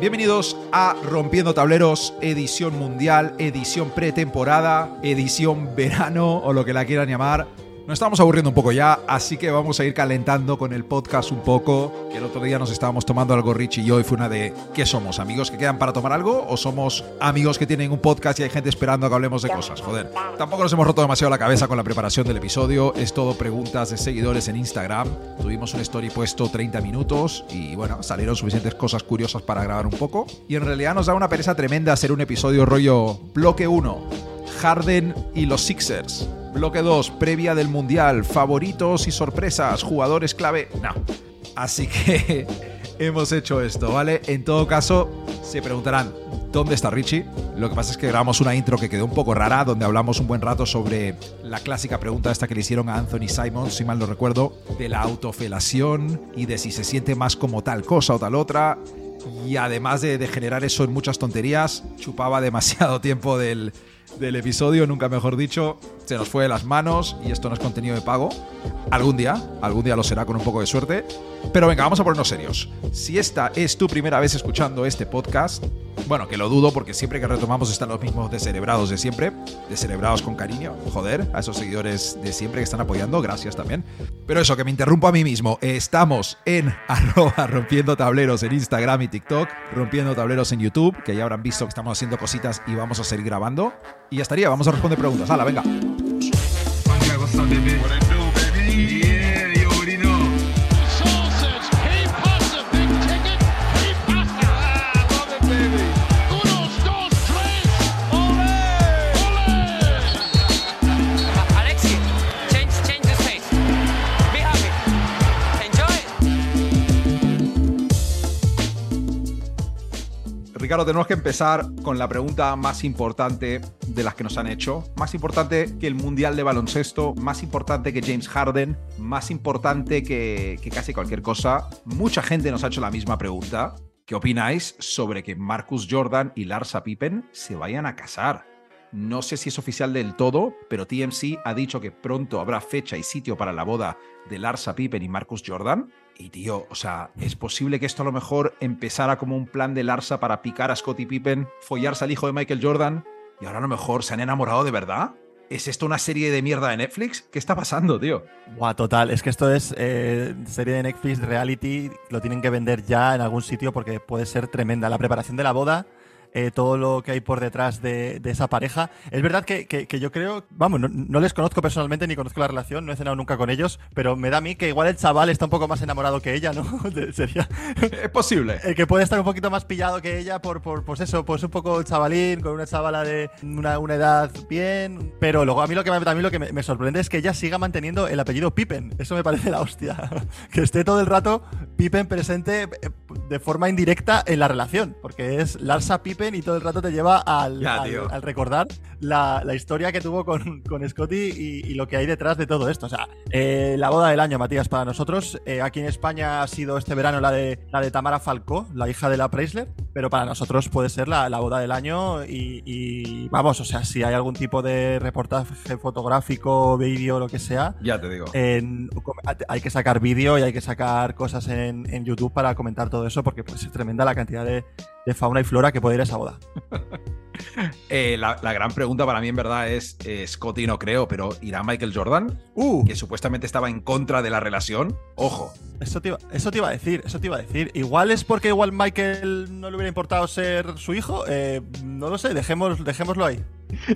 Bienvenidos a Rompiendo Tableros, edición mundial, edición pretemporada, edición verano o lo que la quieran llamar. Nos estamos aburriendo un poco ya, así que vamos a ir calentando con el podcast un poco. Que el otro día nos estábamos tomando algo Rich y yo y fue una de ¿qué somos? ¿Amigos que quedan para tomar algo? ¿O somos amigos que tienen un podcast y hay gente esperando a que hablemos de cosas? Joder. Tampoco nos hemos roto demasiado la cabeza con la preparación del episodio. Es todo preguntas de seguidores en Instagram. Tuvimos un story puesto 30 minutos y bueno, salieron suficientes cosas curiosas para grabar un poco. Y en realidad nos da una pereza tremenda hacer un episodio rollo bloque 1. Harden y los Sixers. Bloque 2, previa del Mundial, favoritos y sorpresas, jugadores clave. No. Así que hemos hecho esto, ¿vale? En todo caso, se preguntarán, ¿dónde está Richie? Lo que pasa es que grabamos una intro que quedó un poco rara, donde hablamos un buen rato sobre la clásica pregunta esta que le hicieron a Anthony Simon, si mal no recuerdo, de la autofelación y de si se siente más como tal cosa o tal otra. Y además de, de generar eso en muchas tonterías, chupaba demasiado tiempo del, del episodio, nunca mejor dicho, se nos fue de las manos y esto no es contenido de pago. Algún día, algún día lo será con un poco de suerte. Pero venga, vamos a ponernos serios. Si esta es tu primera vez escuchando este podcast, bueno, que lo dudo porque siempre que retomamos están los mismos descerebrados de siempre, descerebrados con cariño, joder, a esos seguidores de siempre que están apoyando, gracias también. Pero eso, que me interrumpo a mí mismo, estamos en arroba rompiendo tableros en Instagram y TikTok, rompiendo tableros en YouTube, que ya habrán visto que estamos haciendo cositas y vamos a seguir grabando. Y ya estaría, vamos a responder preguntas. Hala, venga. Alexi, change, change the space. Be happy. Enjoy. Ricardo, tenemos que empezar con la pregunta más importante de las que nos han hecho. Más importante que el Mundial de Baloncesto, más importante que James Harden, más importante que, casi cualquier cosa. Mucha gente nos ha hecho la misma pregunta. ¿Qué opináis sobre que Marcus Jordan y Larsa Pippen se vayan a casar? No sé si es oficial del todo, pero TMC ha dicho que pronto habrá fecha y sitio para la boda de Larsa Pippen y Marcus Jordan. Y tío, o sea, es posible que esto a lo mejor empezara como un plan de Larsa para picar a Scottie Pippen, follarse al hijo de Michael Jordan y ahora a lo mejor se han enamorado de verdad. ¿Es esto una serie de mierda de Netflix? ¿Qué está pasando, tío? Buah, total. Es que esto es eh, serie de Netflix, reality. Lo tienen que vender ya en algún sitio porque puede ser tremenda. La preparación de la boda, eh, todo lo que hay por detrás de, de esa pareja. Es verdad que, que- que yo creo, vamos, no, no les conozco personalmente ni conozco la relación, no he cenado nunca con ellos, pero me da a mí que igual el chaval está un poco más enamorado que ella, ¿no? Sería Es posible. el que puede estar un poquito más pillado que ella por, por pues eso, pues un poco chavalín, con una chavala de una, una edad bien. Pero luego a mí lo que, me, a mí lo que me, me sorprende es que ella siga manteniendo el apellido Pippen. Eso me parece la hostia. que esté todo el rato Pippen presente eh, de forma indirecta en la relación. Porque es Larsa Pippen y todo el rato te lleva al, Ya, al- al recordar la, la historia que tuvo con, con Scotty y, y lo que hay detrás de todo esto. O sea, eh, la boda del año, Matías, para nosotros. eh, aquí en España ha sido este verano la de, la de Tamara Falcó, la hija de la Preisler, pero para nosotros puede ser la, la boda del año y, y vamos, o sea, si hay algún tipo de reportaje fotográfico, vídeo, lo que sea, Ya te digo. en- hay que sacar vídeo y hay que sacar cosas en, en YouTube para comentar todo eso porque pues, es tremenda la cantidad de, de fauna y flora que puede ir a esa boda. Eh, la, la gran pregunta para mí en verdad es, eh, Scotty no creo, pero ¿irá Michael Jordan? Uh, Que supuestamente estaba en contra de la relación. Ojo. Eso te, iba, eso te iba a decir, eso te iba a decir. Igual es porque igual Michael no le hubiera importado ser su hijo. eh, no lo sé, dejemos, dejémoslo ahí.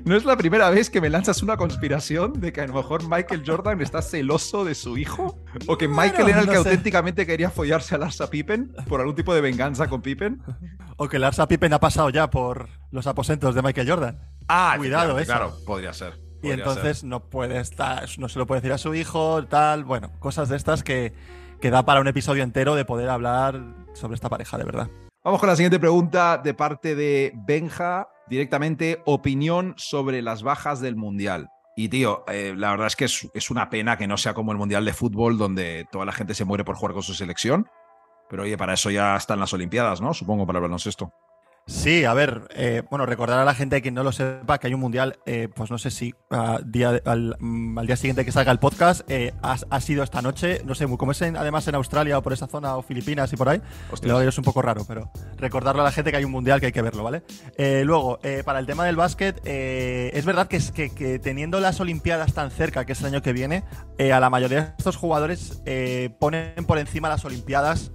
No es la primera vez que me lanzas una conspiración de que a lo mejor Michael Jordan está celoso de su hijo. O que Michael Bueno, era el no que sé. auténticamente quería follarse a Larsa Pippen por algún tipo de venganza con Pippen. O que Larsa Pippen ha pasado ya por los aposentos de Michael Jordan. Ah, Cuidado, eso. Claro, podría ser. Y entonces no puede estar, no se lo puede decir a su hijo, tal. Bueno, cosas de estas que, que da para un episodio entero de poder hablar sobre esta pareja, de verdad. Vamos con la siguiente pregunta de parte de Benja. Directamente, opinión sobre las bajas del Mundial. Y tío, eh, la verdad es que es, es una pena que no sea como el Mundial de Fútbol donde toda la gente se muere por jugar con su selección. Pero oye, para eso ya están las Olimpiadas, ¿no? Supongo para el baloncesto. Sí, a ver, eh, bueno, recordar a la gente que no lo sepa que hay un mundial, eh, pues no sé si a día, al, mm, al día siguiente que salga el podcast, eh, ha, ha sido esta noche, no sé, como es en- además en Australia o por esa zona o Filipinas y por ahí, luego es un poco raro, pero recordarlo a la gente que hay un mundial que hay que verlo, ¿vale? Eh, luego, eh, para el tema del básquet, eh, es verdad que, es que, que teniendo las Olimpiadas tan cerca, que es el año que viene, a la mayoría de estos jugadores eh, ponen por encima las Olimpiadas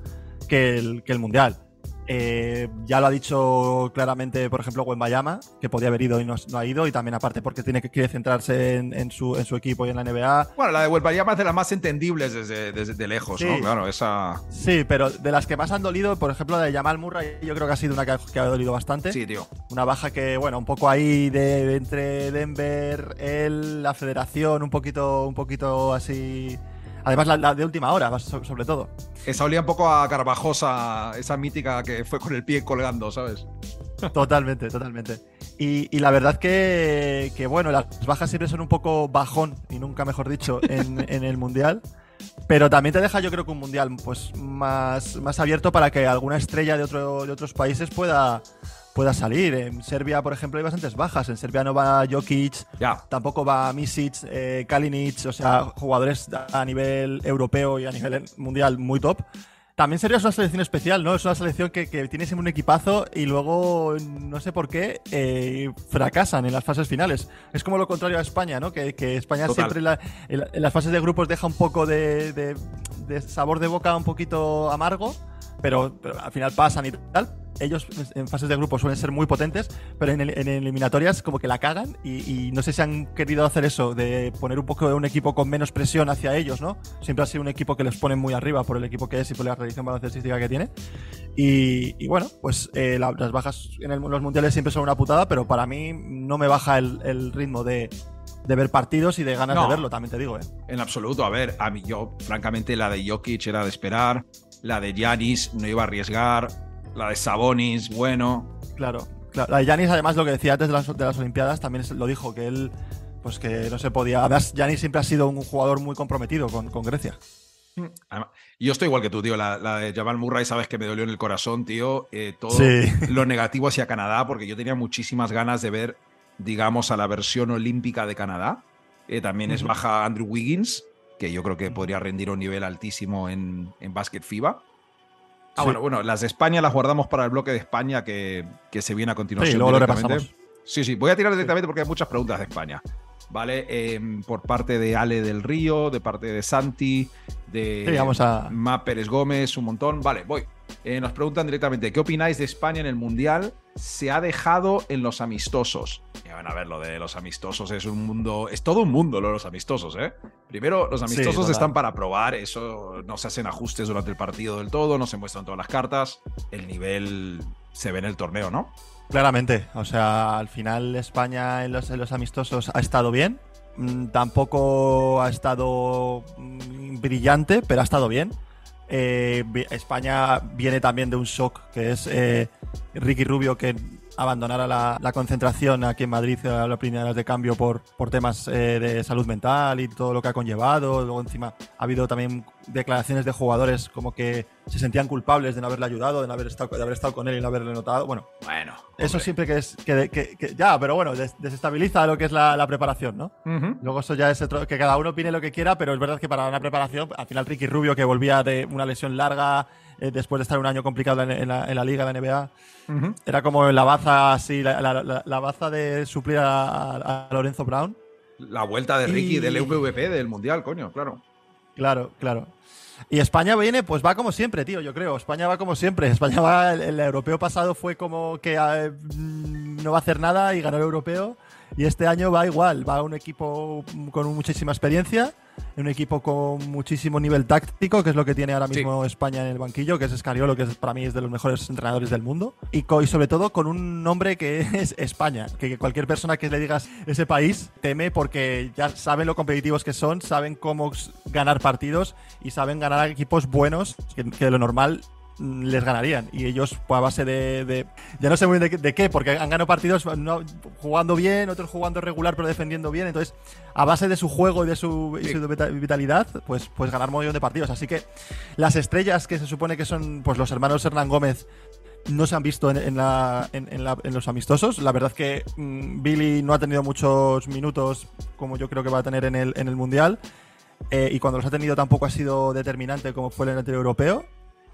que el, que el mundial. Eh, ya lo ha dicho claramente, por ejemplo, Wembayama, que podía haber ido y no, no ha ido, y también aparte porque tiene que quiere centrarse en, en su, en su equipo y en la NBA. Bueno, la de Huelpayama es de las más entendibles desde, desde de lejos, Sí. ¿no? Claro, esa. Sí, pero de las que más han dolido, por ejemplo, la de Jamal Murray, yo creo que ha sido una que ha, que ha dolido bastante. Sí, tío. Una baja que, bueno, un poco ahí de, entre Denver, él, la federación, un poquito, un poquito así. Además, la, la de última hora, so- sobre todo. Esa olía un poco a Carvajosa, esa mítica que fue con el pie colgando, ¿sabes? Totalmente, totalmente. Y, y la verdad que, que, bueno, las bajas siempre son un poco bajón, y nunca mejor dicho, en, en el Mundial. Pero también te deja, yo creo que un Mundial pues, más, más abierto para que alguna estrella de, otro, de otros países pueda, pueda salir. En Serbia, por ejemplo, hay bastantes bajas. En Serbia no va Jokic, Ya. tampoco va Misic, eh, Kalinic, o sea, jugadores a nivel europeo y a nivel mundial muy top. También Serbia es una selección especial, ¿no? Es una selección que, que tiene siempre un equipazo y luego, no sé por qué, eh, fracasan en las fases finales. Es como lo contrario a España, ¿no? Que, que España Total. siempre en la- en las fases de grupos deja un poco de, de- de sabor de boca un poquito amargo, pero, pero al final pasan y tal. Ellos en fases de grupos suelen ser muy potentes, pero en, el- en eliminatorias como que la cagan y, y no sé si han querido hacer eso, de poner un poco de un equipo con menos presión hacia ellos, ¿no? Siempre ha sido un equipo que les pone muy arriba por el equipo que es y por la tradición baloncestística que tiene. Y, y bueno, pues eh, la- las bajas en el- los mundiales siempre son una putada, pero para mí no me baja el, el ritmo de, de ver partidos y de ganas No. de verlo, también te digo, ¿eh? En absoluto. A ver, a mí yo, francamente, la de Jokic era de esperar. La de Giannis no iba a arriesgar. La de Sabonis, bueno. Claro, claro. La de Yanis, además, lo que decía antes de las, de las Olimpiadas, también lo dijo, que él, pues que no se podía. Además, Yanis siempre ha sido un jugador muy comprometido con, con Grecia. Además, yo estoy igual que tú, tío. La, la de Jamal Murray, sabes que me dolió en el corazón, tío. Eh, todo Sí. lo negativo hacia Canadá, porque yo tenía muchísimas ganas de ver, digamos, a la versión olímpica de Canadá. Eh, también es baja Andrew Wiggins, que yo creo que podría rendir a un nivel altísimo en, en básquet FIBA. Ah, Sí. bueno, bueno, las de España las guardamos para el bloque de España que, que se viene a continuación. Sí, luego lo directamente. repasamos. Sí, sí, voy a tirar directamente porque hay muchas preguntas de España. ¿Vale? Em, por parte de Ale del Río, de parte de Santi, de Sí, vamos a- Ma Pérez Gómez, un montón. Vale, voy. Eh, nos preguntan directamente, ¿qué opináis de España en el Mundial? ¿Se ha dejado en los amistosos? Ya van a ver, lo de los amistosos es un mundo, es todo un mundo lo de los amistosos, ¿eh? Primero, los amistosos están para probar, eso no se hacen ajustes durante el partido del todo, no se muestran todas las cartas, el nivel se ve en el torneo, ¿no? Claramente, o sea, al final España en los, en los amistosos ha estado bien. Mm, tampoco ha estado mm, brillante, pero ha estado bien. Eh, España viene también de un shock, que es eh, Ricky Rubio que abandonara la, la concentración aquí en Madrid a las primeras de cambio por, por temas eh, de salud mental y todo lo que ha conllevado. Luego encima ha habido también declaraciones de jugadores como que se sentían culpables de no haberle ayudado, de no haber estado, de haber estado con él y no haberle notado. Bueno, Bueno. eso siempre que es. Que, que- que- ya, pero bueno, des- desestabiliza lo que es la, la preparación, ¿no? Ujú. Luego eso ya es otro. Que cada uno opine lo que quiera, pero es verdad que para una preparación, al final Ricky Rubio, que volvía de una lesión larga, eh, después de estar un año complicado en, en la, en la liga, en la NBA, era como la baza así, la, la- la- la baza de suplir a, a- a Lorenzo Brown. La vuelta de Ricky Y- del MVP del Mundial, coño, claro. Claro, claro. Y España viene, pues va como siempre, tío, yo creo. España va como siempre. España va, el, el europeo pasado fue como que eh, mm, no va a hacer nada y ganó el europeo. Y este año va igual, va un equipo con muchísima experiencia, un equipo con muchísimo nivel táctico, que es lo que tiene ahora Sí. mismo España en el banquillo, que es Escariolo, que es, para mí es de los mejores entrenadores del mundo. Y, sobre todo con un nombre que es España, que, cualquier persona que le digas ese país teme porque ya saben lo competitivos que son, saben cómo ganar partidos y saben ganar a equipos buenos, que, que de lo normal les ganarían. Y ellos, pues, a base de, de- Ya no sé muy bien de, qué- de qué, porque han ganado partidos no- jugando bien, otros jugando regular pero defendiendo bien. Entonces, a base de su juego y de su, y vitalidad, pues, pues ganar un montón de partidos. Así que las estrellas que se supone que son pues los hermanos Hernán Gómez no se han visto en, en la- en- en la- en los amistosos. La verdad es que mm, Billy no ha tenido muchos minutos como yo creo que va a tener en el, en el Mundial. Eh, y cuando los ha tenido tampoco ha sido determinante como fue en el anterior europeo.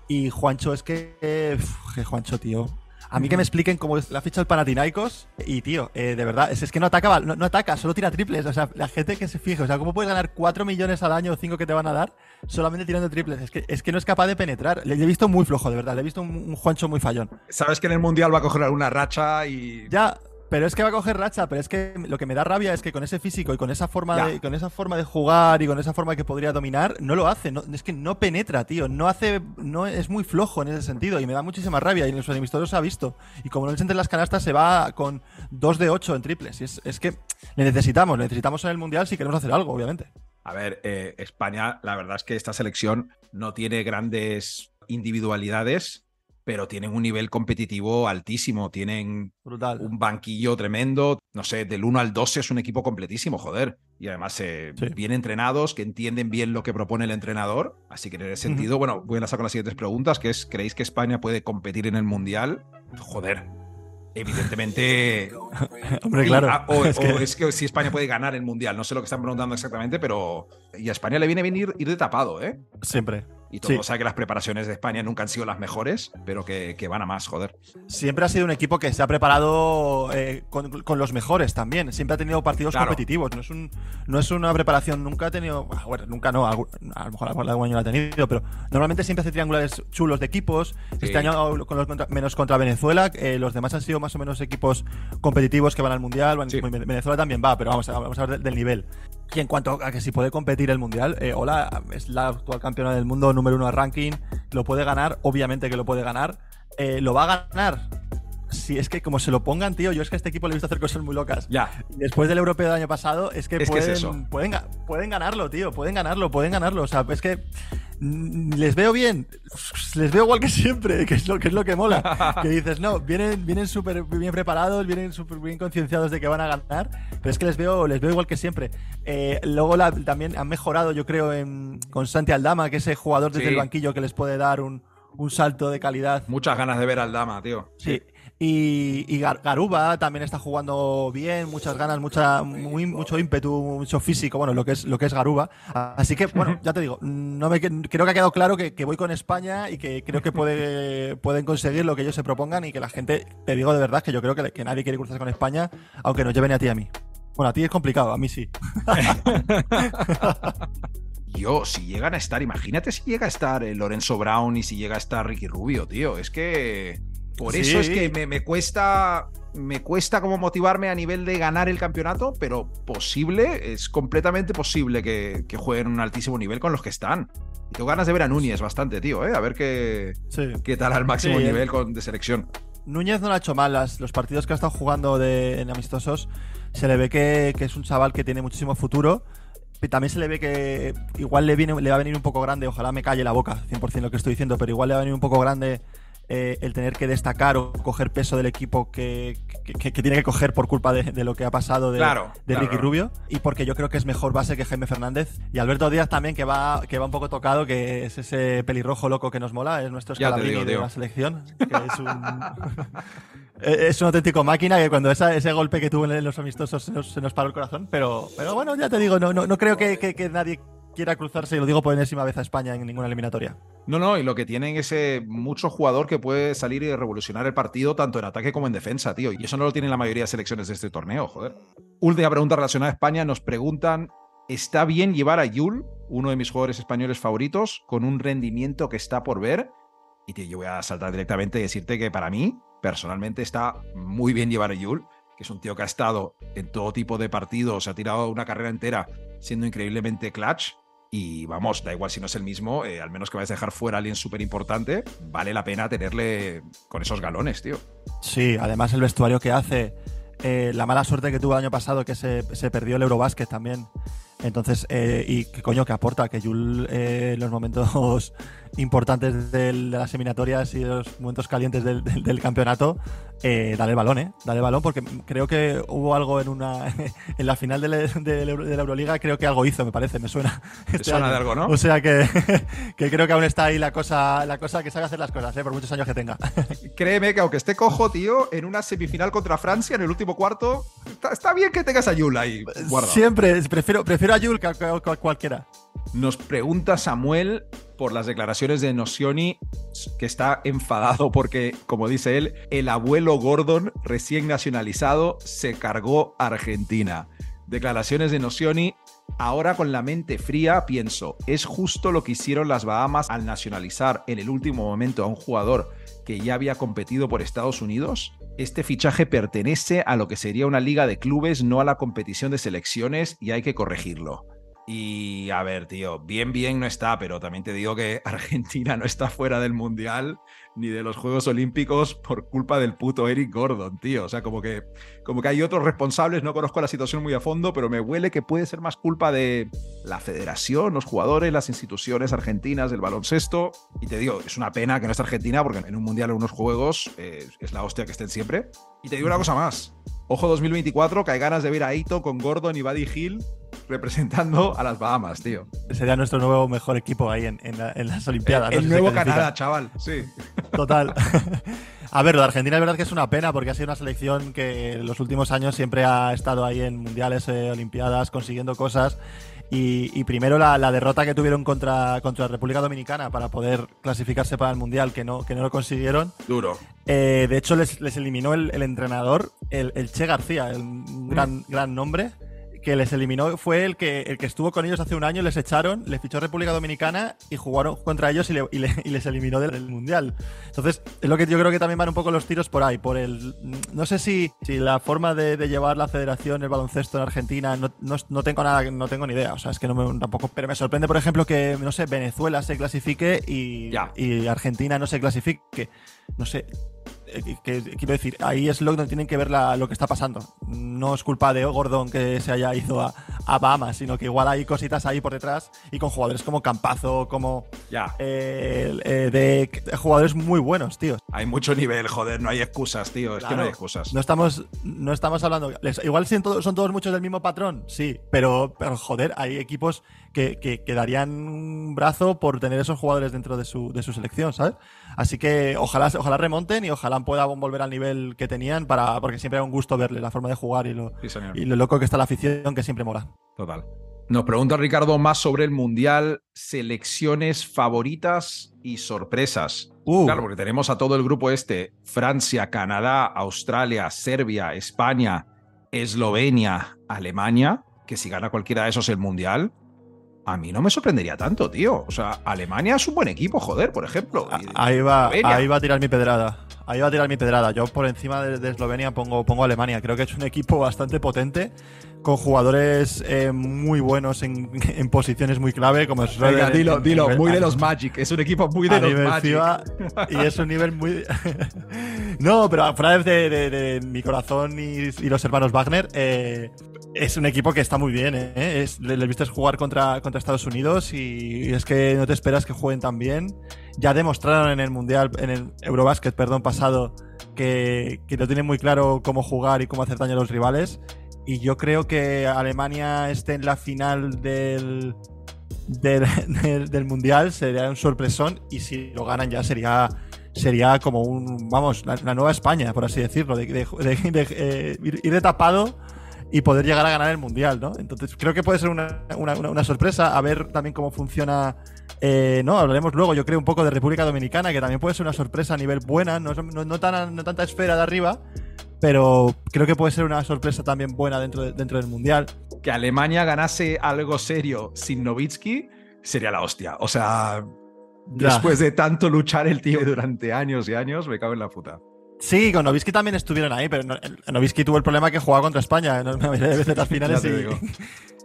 Y Juancho, es que. eh, Juancho, tío. A mí que me expliquen cómo es la ficha del Panathinaikos. Y, tío, eh, de verdad, es, es que no ataca, no, no ataca, solo tira triples. O sea, la gente que se fije, o sea, ¿cómo puedes ganar 4 millones al año o 5 que te van a dar solamente tirando triples? Es que, es que no es capaz de penetrar. Le, le he visto muy flojo, de verdad. Le he visto un, un Juancho muy fallón. Sabes que en el Mundial va a coger alguna racha y... Ya, pero es que va a coger racha, pero es que lo que me da rabia es que con ese físico y con esa forma Ya. de con esa forma de jugar y con esa forma que podría dominar, no lo hace, no- es que no penetra, tío, no hace no es muy flojo en ese sentido y me da muchísima rabia y en los amistosos se ha visto. Y como no le sienten las canastas se va con 2 de 8 en triples y es, es que le necesitamos, le necesitamos en el mundial si queremos hacer algo, obviamente. A ver, eh, España, la verdad es que esta selección no tiene grandes individualidades, pero tienen un nivel competitivo altísimo. Tienen Brutal. un banquillo tremendo. No sé, del 1 al 12 es un equipo completísimo, joder. Y además eh, Sí. bien entrenados, que entienden bien lo que propone el entrenador. Así que en ese sentido, bueno, voy a enlazar con las siguientes preguntas, que es, ¿creéis que España puede competir en el Mundial? Joder. Evidentemente. Hombre, claro. Ah, o, Es que- o es que si España puede ganar el Mundial. No sé lo que están preguntando exactamente, pero. Y a España le viene bien ir, ir de tapado, ¿eh? Siempre. Y todo Sí. sabe que las preparaciones de España nunca han sido las mejores, pero que, que van a más, joder. Siempre ha sido un equipo que se ha preparado eh, con, con los mejores también. Siempre ha tenido partidos Claro. competitivos. No es, un, no es una preparación. Nunca ha tenido. ah, Bueno, nunca no. A lo mejor algún año lo ha tenido. Pero normalmente siempre hace triangulares chulos de equipos. Sí. Este año, con los contra- menos contra Venezuela, eh, los demás han sido más o menos equipos competitivos que van al mundial. Van- Sí. Venezuela también va, pero vamos a, vamos a ver del, del nivel. Y en cuanto a que si puede competir el mundial, eh, hola, es la actual campeona del mundo, número uno de ranking, lo puede ganar, obviamente que lo puede ganar. Eh, lo va a ganar. Si es que como se lo pongan, tío, yo es que a este equipo le he visto hacer cosas muy locas. Ya. Después del europeo del año pasado, es que, Es que pueden, es eso. Pueden, pueden ganarlo, tío. Pueden ganarlo, pueden ganarlo. O sea, es que mm, les veo bien. Les veo igual que siempre, que es lo que, es lo que mola. que dices, no, vienen, vienen súper bien preparados, vienen súper bien concienciados de que van a ganar. Pero es que les veo, les veo igual que siempre. Eh, luego la- también han mejorado, yo creo, en, con Santi Aldama, que es ese jugador desde Sí. el banquillo que les puede dar un, un salto de calidad. Muchas ganas de ver al Dama, tío. Sí. Y, Gar- Garuba también está jugando bien, muchas ganas, mucha, muy, mucho ímpetu, mucho físico, bueno, lo que es, lo que es Garuba. Así que, bueno, ya te digo, creo que ha quedado claro que, voy con España y que creo que puede, pueden conseguir lo que ellos se propongan y que la gente, te digo de verdad, que yo creo que, nadie quiere cruzarse con España, aunque nos lleven a ti a mí. Bueno, a ti es complicado, a mí sí. Yo, si llegan a estar, imagínate si llega a estar eh, Lorenzo Brown y si llega a estar Ricky Rubio, tío. Es que. Por eso es que me, me cuesta. Me cuesta como motivarme a nivel de ganar el campeonato, pero posible, es completamente posible que, que jueguen un altísimo nivel con los que están. Y tengo ganas de ver a Núñez bastante, tío, ¿eh? A ver qué, Sí. qué tal al máximo Sí, nivel con, de selección. Núñez no lo ha hecho mal. Las- los partidos que ha estado jugando de, en amistosos se le ve que, que es un chaval que tiene muchísimo futuro. También se le ve que igual le, viene, le va a venir un poco grande. Ojalá me calle la boca, 100% lo que estoy diciendo, pero igual le va a venir un poco grande eh, el tener que destacar o coger peso del equipo que, que- tiene que coger por culpa de, de lo que ha pasado de, Claro, de Ricky claro. Rubio. Y porque yo creo que es mejor base que Jaime Fernández. Y Alberto Díaz también, que va, que va un poco tocado, que es ese pelirrojo loco que nos mola, es nuestro Ya te Scalabrini digo, de la selección. Que es un. Es un auténtico máquina que cuando esa- ese golpe que tuvo en los amistosos se nos, se nos paró el corazón. Pero, pero bueno, ya te digo, no, no, no creo que, que- que nadie quiera cruzarse, y lo digo por enésima vez a España en ninguna eliminatoria. No, no, y lo que tienen es eh, mucho jugador que puede salir y revolucionar el partido tanto en ataque como en defensa, tío. Y eso no lo tienen la mayoría de selecciones de este torneo, joder. Última pregunta relacionada a España. Nos preguntan, ¿está bien llevar a Yul, uno de mis jugadores españoles favoritos, con un rendimiento que está por ver? Y tío, yo voy a saltar directamente y decirte que para mí, personalmente, está muy bien llevar a Yul, que es un tío que ha estado en todo tipo de partidos, ha tirado una carrera entera siendo increíblemente clutch. Y vamos, da igual si no es el mismo, eh, al menos que vayas a dejar fuera a alguien súper importante, vale la pena tenerle con esos galones, tío. Sí, además el vestuario que hace, eh, la mala suerte que tuvo el año pasado, que se, se perdió el Eurobásquet también. Entonces, eh, y que coño, que aporta, que Yul eh, en los momentos importantes del- de las eliminatorias y de los momentos calientes del, del- del campeonato, eh, dale el balón, ¿eh? Dale el balón, porque creo que hubo algo en una en la final de la, de la Euro- de la Euroliga, creo que algo hizo, me parece, me suena. este suena año. de algo, ¿no? O sea que, que creo que aún está ahí la cosa, la cosa que sabe hacer las cosas, ¿eh? por muchos años que tenga. Créeme que aunque esté cojo, tío, en una semifinal contra Francia en el último cuarto, está, está bien que tengas a Yul ahí guardado. Siempre, prefiero, prefiero a Yul que a, que a- que a cualquiera. Nos pregunta Samuel por las declaraciones de Nocioni, que está enfadado porque, como dice él, el abuelo Gordon, recién nacionalizado, se cargó a Argentina. Declaraciones de Nocioni. Ahora con la mente fría pienso, ¿es justo lo que hicieron las Bahamas al nacionalizar en el último momento a un jugador que ya había competido por Estados Unidos? Este fichaje pertenece a lo que sería una liga de clubes, no a la competición de selecciones y hay que corregirlo. Y a ver, tío, bien, bien no está, pero también te digo que Argentina no está fuera del Mundial ni de los Juegos Olímpicos por culpa del puto Eric Gordon, tío. O sea, como que, como que hay otros responsables, no conozco la situación muy a fondo, pero me huele que puede ser más culpa de la federación, los jugadores, las instituciones argentinas del baloncesto. Y te digo, es una pena que no esté Argentina, porque en un Mundial o unos Juegos eh, es la hostia que estén siempre. Y te digo una cosa más. Ojo 2024, que hay ganas de ver a Aito con Gordon y Buddy Hill representando a las Bahamas, tío. Sería nuestro nuevo mejor equipo ahí en, en la- en las Olimpiadas. El, no nuevo. Canadá, chaval. Sí. Total. A ver, lo de Argentina es verdad que es una pena porque ha sido una selección que en los últimos años siempre ha estado ahí en mundiales, eh, olimpiadas, consiguiendo cosas. Y, y primero la, la derrota que tuvieron contra, contra República Dominicana para poder clasificarse para el mundial, que no, que no lo consiguieron. Duro. Eh, de hecho, les, les eliminó el, el entrenador, el, el Che García, el un gran, gran nombre, que les eliminó, fue el que, el que estuvo con ellos hace un año, les echaron, les fichó República Dominicana y jugaron contra ellos y, le- y le- y les eliminó del, del Mundial. Entonces, es lo que yo creo que también van un poco los tiros por ahí, por el... No sé si, si la forma de, de llevar la federación, el baloncesto en Argentina, no, no- no tengo nada, no tengo ni idea, o sea, es que no me, tampoco... Pero me sorprende, por ejemplo, que, no sé, Venezuela se clasifique y, Ya. y Argentina no se clasifique. No sé, que, que- quiero decir, ahí es lo donde tienen que ver la- lo que está pasando. No es culpa de Gordon que se haya ido a, a Bahamas, sino que igual hay cositas ahí por detrás y con jugadores como Campazo, como Ya. eh, eh, de, jugadores muy buenos, tío. Hay mucho nivel, joder, no hay excusas, tío. Es que no hay excusas. No estamos, no estamos hablando. igual son todos, son todos muchos del mismo patrón, sí, pero, pero joder, hay equipos que, que, que darían un brazo por tener esos jugadores dentro de su, de su selección, ¿sabes? Así que ojalá, ojalá remonten y ojalá puedan volver al nivel que tenían para, porque siempre es un gusto verle la forma de jugar y lo, Sí, y lo loco que está la afición, que siempre mola. Total. Nos pregunta Ricardo más sobre el Mundial, selecciones favoritas y sorpresas. Uh. Claro, porque tenemos a todo el grupo este, Francia, Canadá, Australia, Serbia, España, Eslovenia, Alemania, que si gana cualquiera de esos el Mundial, a mí no me sorprendería tanto, tío. O sea, Alemania es un buen equipo, joder, por ejemplo. Ahí va, Eslovenia. ahí va a tirar mi pedrada. Ahí va a tirar mi pedrada. Yo por encima de, de Eslovenia pongo, pongo Alemania. Creo que es un equipo bastante potente, con jugadores eh, muy buenos en, en posiciones muy clave, como es Schroeder, dilo, en- dilo, en- muy de los Magic. Es un equipo muy de los Magic. Y es un nivel muy. no, pero fuera de, de- de mi corazón y, y los hermanos Wagner, eh, es un equipo que está muy bien. ¿eh? Es, le, viste jugar contra, contra Estados Unidos y es que no te esperas que jueguen tan bien. Ya demostraron en el Mundial, en el Eurobasket, perdón, pasado, que, que no tienen muy claro cómo jugar y cómo hacer daño a los rivales. Y yo creo que Alemania esté en la final del, del, del- mundial sería un sorpresón y si lo ganan ya sería sería como un vamos la, la nueva España por así decirlo de, de- eh, ir de tapado y poder llegar a ganar el mundial no entonces creo que puede ser una, una- una- sorpresa a ver también cómo funciona eh, no hablaremos luego yo creo un poco de República Dominicana que también puede ser una sorpresa a nivel buena no, no, no tan, no tanta esfera de arriba pero creo que puede ser una sorpresa también buena dentro, de- dentro del mundial que Alemania ganase algo serio sin Novitsky sería la hostia. O sea, Ya. después de tanto luchar el tío durante años y años, me cago en la puta. Sí, con Novisky también estuvieron ahí, pero Novisky tuvo el problema que jugaba contra España en la mayoría de veces las finales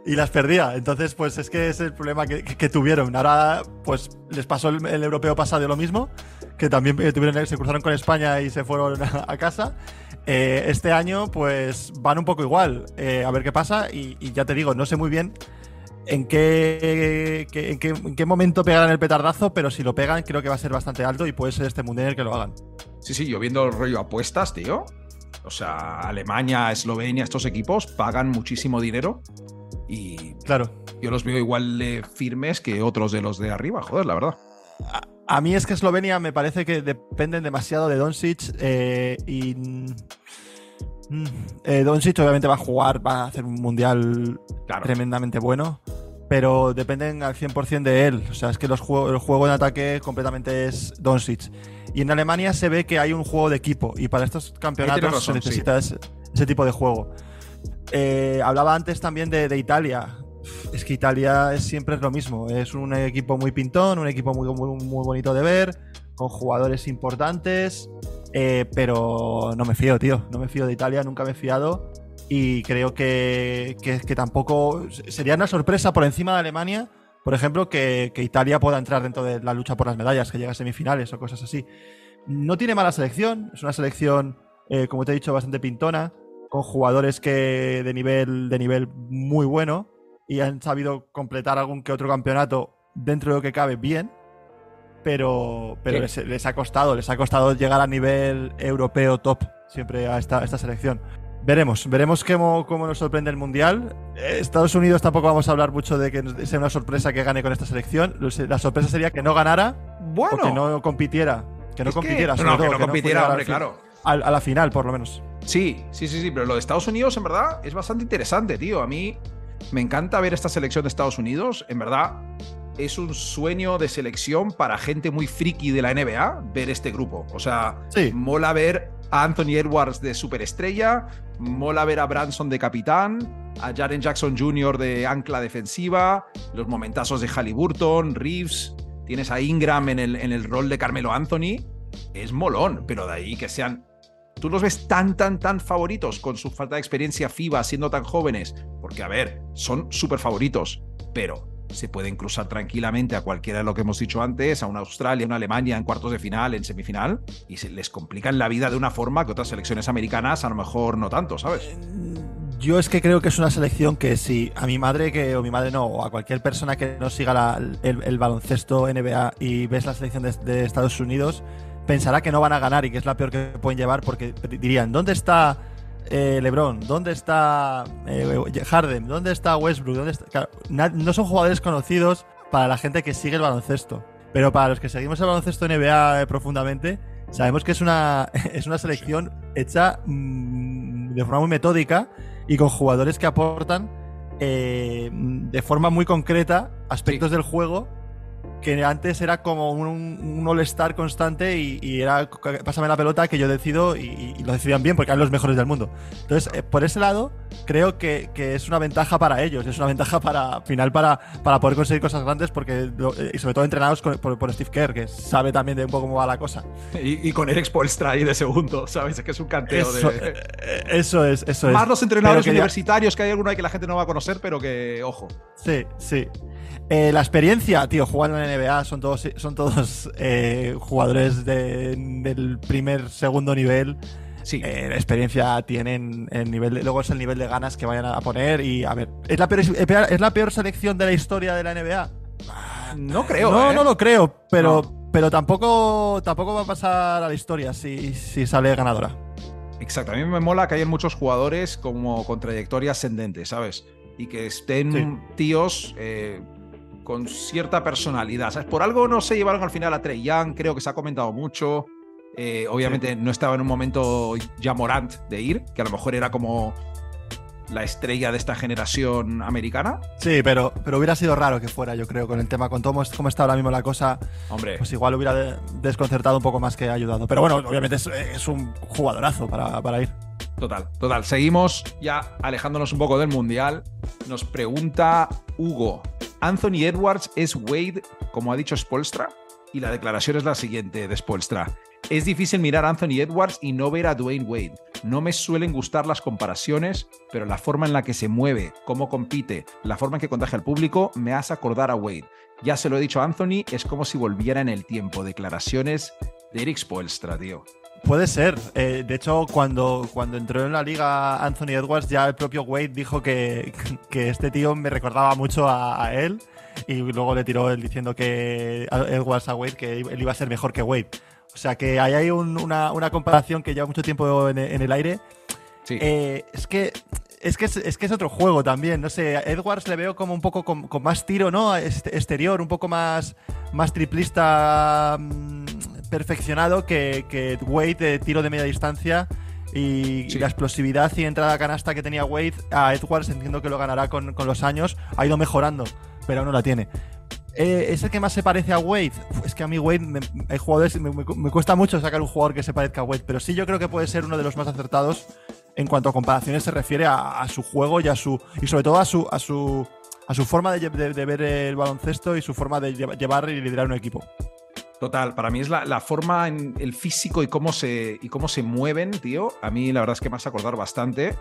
y, las perdía. Entonces, pues es que es el problema que, tuvieron. Ahora, pues les pasó el, el europeo pasado lo mismo, que también eh, tuvieron, se cruzaron con España y se fueron a, a casa. Eh, este año, pues van un poco igual. Eh, a ver qué pasa. Y, y ya te digo, no sé muy bien en qué, qué- en, qué, en qué momento pegarán el petardazo, pero si lo pegan creo que va a ser bastante alto y puede ser este mundial el que lo hagan. Sí, sí, yo viendo el rollo apuestas, tío. O sea, Alemania, Eslovenia, estos equipos pagan muchísimo dinero y Claro. yo los veo igual de firmes que otros de los de arriba, joder, la verdad. A mí es que Eslovenia me parece que dependen demasiado de Doncic eh, y... mm, eh, Doncic obviamente va a jugar, va a hacer un mundial Claro. tremendamente bueno, pero dependen al 100% de él. O sea, es que los juego- el juego en ataque completamente es Doncic. Y en Alemania se ve que hay un juego de equipo y para estos campeonatos razón, se necesita ese, ese tipo de juego. Eh, hablaba antes también de, de Italia. Es que Italia es siempre es lo mismo. Es un equipo muy pintón, un equipo muy, muy, muy bonito de ver, con jugadores importantes. eh, pero no me fío, tío. No me fío de Italia, nunca me he fiado. Y creo que, que- que tampoco. Sería una sorpresa por encima de Alemania, por ejemplo, que, que Italia pueda entrar dentro de la lucha por las medallas, que llegue a semifinales o cosas así. No tiene mala selección. Es una selección, eh, como te he dicho, bastante pintona con jugadores que de nivel, de nivel muy bueno y han sabido completar algún que otro campeonato dentro de lo que cabe bien, pero, pero les ha costado, les ha costado llegar a nivel europeo top siempre a esta, a esta selección. Veremos, veremos cómo, cómo nos sorprende el Mundial. Eh, Estados Unidos tampoco vamos a hablar mucho de que sea una sorpresa que gane con esta selección. La sorpresa sería que no ganara Bueno, o que no compitiera. Que no que- compitiera, no, sobre no, todo, que no compitiera, hombre, fin- claro. a la final, por lo menos. Sí, sí, sí, sí, pero lo de Estados Unidos, en verdad, es bastante interesante, tío. A mí me encanta ver esta selección de Estados Unidos. En verdad, es un sueño de selección para gente muy friki de la NBA ver este grupo. O sea, Sí. mola ver a Anthony Edwards de superestrella, mola ver a Branson de capitán, a Jaren Jackson Jr. de ancla defensiva, los momentazos de Halliburton, Reeves, tienes a Ingram en el, en el rol de Carmelo Anthony. Es molón, pero de ahí que sean tú los ves tan, tan, tan favoritos con su falta de experiencia FIBA siendo tan jóvenes, porque a ver, son súper favoritos, pero se pueden cruzar tranquilamente a cualquiera de lo que hemos dicho antes, a una Australia, una Alemania en cuartos de final, en semifinal, y se les complican la vida de una forma que otras selecciones americanas a lo mejor no tanto, ¿sabes? Yo es que creo que es una selección que si a mi madre que o mi madre no o a cualquier persona que no siga el, baloncesto NBA y ves la selección de Estados Unidos pensará que no van a ganar y que es la peor que pueden llevar porque dirían ¿dónde está eh, LeBron? ¿Dónde está eh, Harden? ¿Dónde está Westbrook? ¿Dónde está? Claro, no son jugadores conocidos para la gente que sigue el baloncesto, pero para los que seguimos el baloncesto NBA eh, profundamente sabemos que es una es una selección hecha mm, de forma muy metódica y con jugadores que aportan eh, de forma muy concreta aspectos del juego que antes era como un, un all-star constante y, y era pásame la pelota que yo decido y, y lo decidían bien porque eran los mejores del mundo. Entonces, eh, por ese lado, creo que, que es una ventaja para ellos, es una ventaja para al final para, para poder conseguir cosas grandes porque lo- eh, y sobre todo entrenados con- por, por Steve Kerr, que sabe también de un poco cómo va la cosa. Y, y con Eric Spoelstra ahí de segundo, ¿sabes? Es que es un canteo Eso, de... eh, eso es, eso es. Más los entrenadores que ya- universitarios, que hay alguno ahí que la gente no va a conocer, pero que, ojo. Sí, sí. Eh, la experiencia, tío, jugando en la NBA son todos, son todos eh, jugadores de- del primer, segundo nivel. Sí. Eh, la experiencia tienen el nivel, de- luego es el nivel de ganas que vayan a poner y a ver, ¿es la peor, es la peor selección de la historia de la NBA? no creo, no, no lo creo, pero, No. pero tampoco, tampoco va a pasar a la historia si, si sale ganadora. Exacto, a mí me mola que hayan muchos jugadores como con trayectoria ascendente, ¿sabes? Y que estén Sí. tíos eh, con cierta personalidad, ¿sabes? Por algo no se llevaron al final a Trey Young, creo que se ha comentado mucho. Eh, obviamente no estaba en un momento ya Morant de ir, que a lo mejor era como la estrella de esta generación americana. Sí, pero, pero hubiera sido raro que fuera, yo creo, con el tema, con todo cómo está ahora mismo la cosa. Hombre, pues igual hubiera de- desconcertado un poco más que ayudado. Pero bueno, obviamente es, es un jugadorazo para, para ir. Total, total. Seguimos ya alejándonos un poco del mundial. Nos pregunta Hugo: ¿Anthony Edwards es Wade, como ha dicho Spolstra? Y la declaración es la siguiente de Spolstra. Es difícil mirar a Anthony Edwards y no ver a Dwayne Wade. No me suelen gustar las comparaciones, pero la forma en la que se mueve, cómo compite, la forma en que contagia al público, me hace acordar a Wade. Ya se lo he dicho a Anthony, es como si volviera en el tiempo. Declaraciones de Eric Spoelstra, tío. Puede ser. Eh, de hecho, cuando, cuando entró en la liga Anthony Edwards, ya el propio Wade dijo que, que este tío me recordaba mucho a, a él. Y luego le tiró él diciendo que a Edwards a Wade que él iba a ser mejor que Wade. O sea que ahí hay un- una, una comparación que lleva mucho tiempo en, en el aire. Sí. Eh, es que. Es que es, es que es otro juego también, no sé, a Edwards le veo como un poco con, con más tiro, ¿no? Este- exterior, un poco más, más triplista mm, perfeccionado que, que Wade de tiro de media distancia y, la explosividad y entrada a canasta que tenía Wade a Edwards entiendo que lo ganará con, con los años, ha ido mejorando, pero aún no la tiene. Eh, ¿Es el que más se parece a Wade? Es que a mí Wade, me, hay jugadores, me, me- me cuesta mucho sacar un jugador que se parezca a Wade, pero sí yo creo que puede ser uno de los más acertados en cuanto a comparaciones se refiere a, a su juego y a su y sobre todo a su a su a su forma de, de- de ver el baloncesto y su forma de lleva- llevar y liderar un equipo. Total, para mí es la, la forma en el físico y cómo se y cómo se mueven, tío. A mí la verdad es que me hace acordar bastante.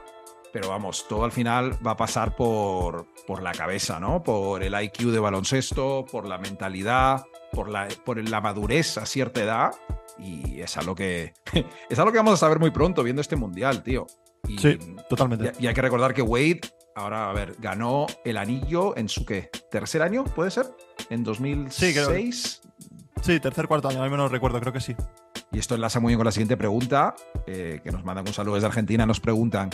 Pero vamos, todo al final va a pasar por, por la cabeza, ¿no? Por el IQ de baloncesto, por la mentalidad, por la, por la madurez a cierta edad. Y es algo que es algo que vamos a saber muy pronto viendo este mundial, tío. Y, Sí, totalmente. y, y hay que recordar que Wade, ahora a ver, ganó el anillo en su qué? ¿Tercer año? ¿Puede ser? ¿En 2006? Sí, tercer cuarto año, al menos recuerdo, creo que sí. Y esto enlaza muy bien con la siguiente pregunta, eh, que nos mandan un saludo desde Argentina. Nos preguntan: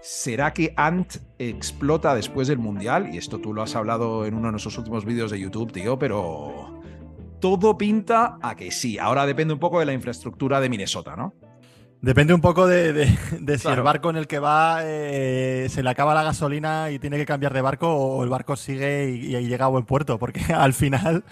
¿Será que Ant explota después del Mundial? Y esto tú lo has hablado en uno de nuestros últimos vídeos de YouTube, tío, pero todo pinta a que sí. Ahora depende un poco de la infraestructura de Minnesota, ¿no? Depende un poco de, de- de si Claro. el barco en el que va eh, se le acaba la gasolina y tiene que cambiar de barco o el barco sigue y, y llega a buen puerto. Porque al final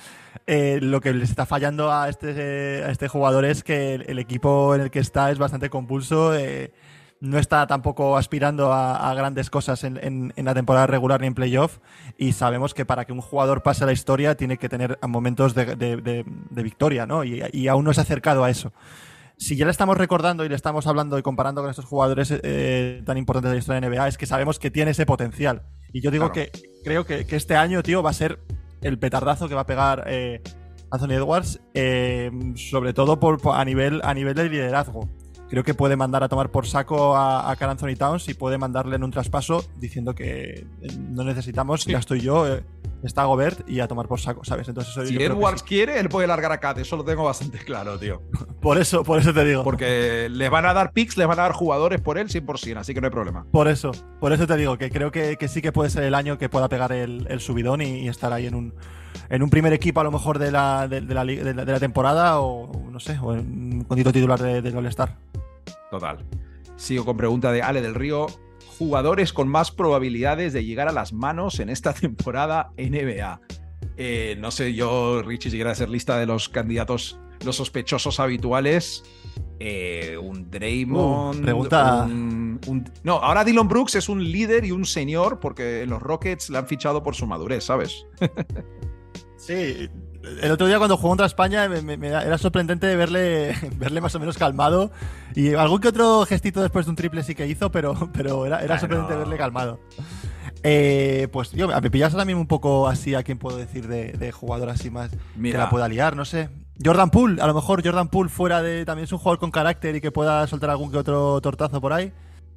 eh, lo que les está fallando a este, a este jugador es que el, el equipo en el que está es bastante compulso. eh, no está tampoco aspirando a, a grandes cosas en, en- en la temporada regular ni en playoff. Y sabemos que para que un jugador pase a la historia tiene que tener momentos de, de- de- de victoria, ¿no? Y, y aún no se ha acercado a eso si ya le estamos recordando y le estamos hablando y comparando con estos jugadores eh, tan importantes de la historia de NBA, es que sabemos que tiene ese potencial. Y yo digo Claro. que creo que, que este año, tío, va a ser el petardazo que va a pegar eh, Anthony Edwards, eh, sobre todo por, por- a, nivel, a nivel de liderazgo. Creo que puede mandar a tomar por saco a, a Carl Anthony Towns y puede mandarle en un traspaso diciendo que no necesitamos, ya estoy yo, eh, está Gobert y a tomar por saco, ¿sabes? Entonces, eso Si yo Edwards sí. quiere, él puede largar a Cat. Eso lo tengo bastante claro, tío. Por eso, por eso te digo. Porque le van a dar picks, le van a dar jugadores por él 100%, así que no hay problema. Por eso, por eso te digo que creo que, que sí que puede ser el año que pueda pegar el, el subidón y, y estar ahí en un, en un primer equipo a lo mejor de la, de, de la, de la- de la temporada o no sé, o en un condito titular de- del All-Star. Total. Sigo con pregunta de Ale del Río. Jugadores con más probabilidades de llegar a las manos en esta temporada NBA. Eh, no sé yo, Richie, si quieres hacer lista de los candidatos, los sospechosos habituales. Eh, un Draymond. Uh, pregunta- un- un- no, ahora Dylan Brooks es un líder y un señor porque en los Rockets le han fichado por su madurez, ¿sabes? Sí, el otro día cuando jugó contra España me- me- me era sorprendente verle, verle más o menos calmado y algún que otro gestito después de un triple sí que hizo, pero, pero era, era sorprendente verle calmado. Eh, pues yo, me pillas también un poco así a quien puedo decir de, de jugador así más que Mira. la pueda liar, no sé. Jordan Poole, a lo mejor Jordan Poole fuera de. También es un jugador con carácter y que pueda soltar algún que otro tortazo por ahí.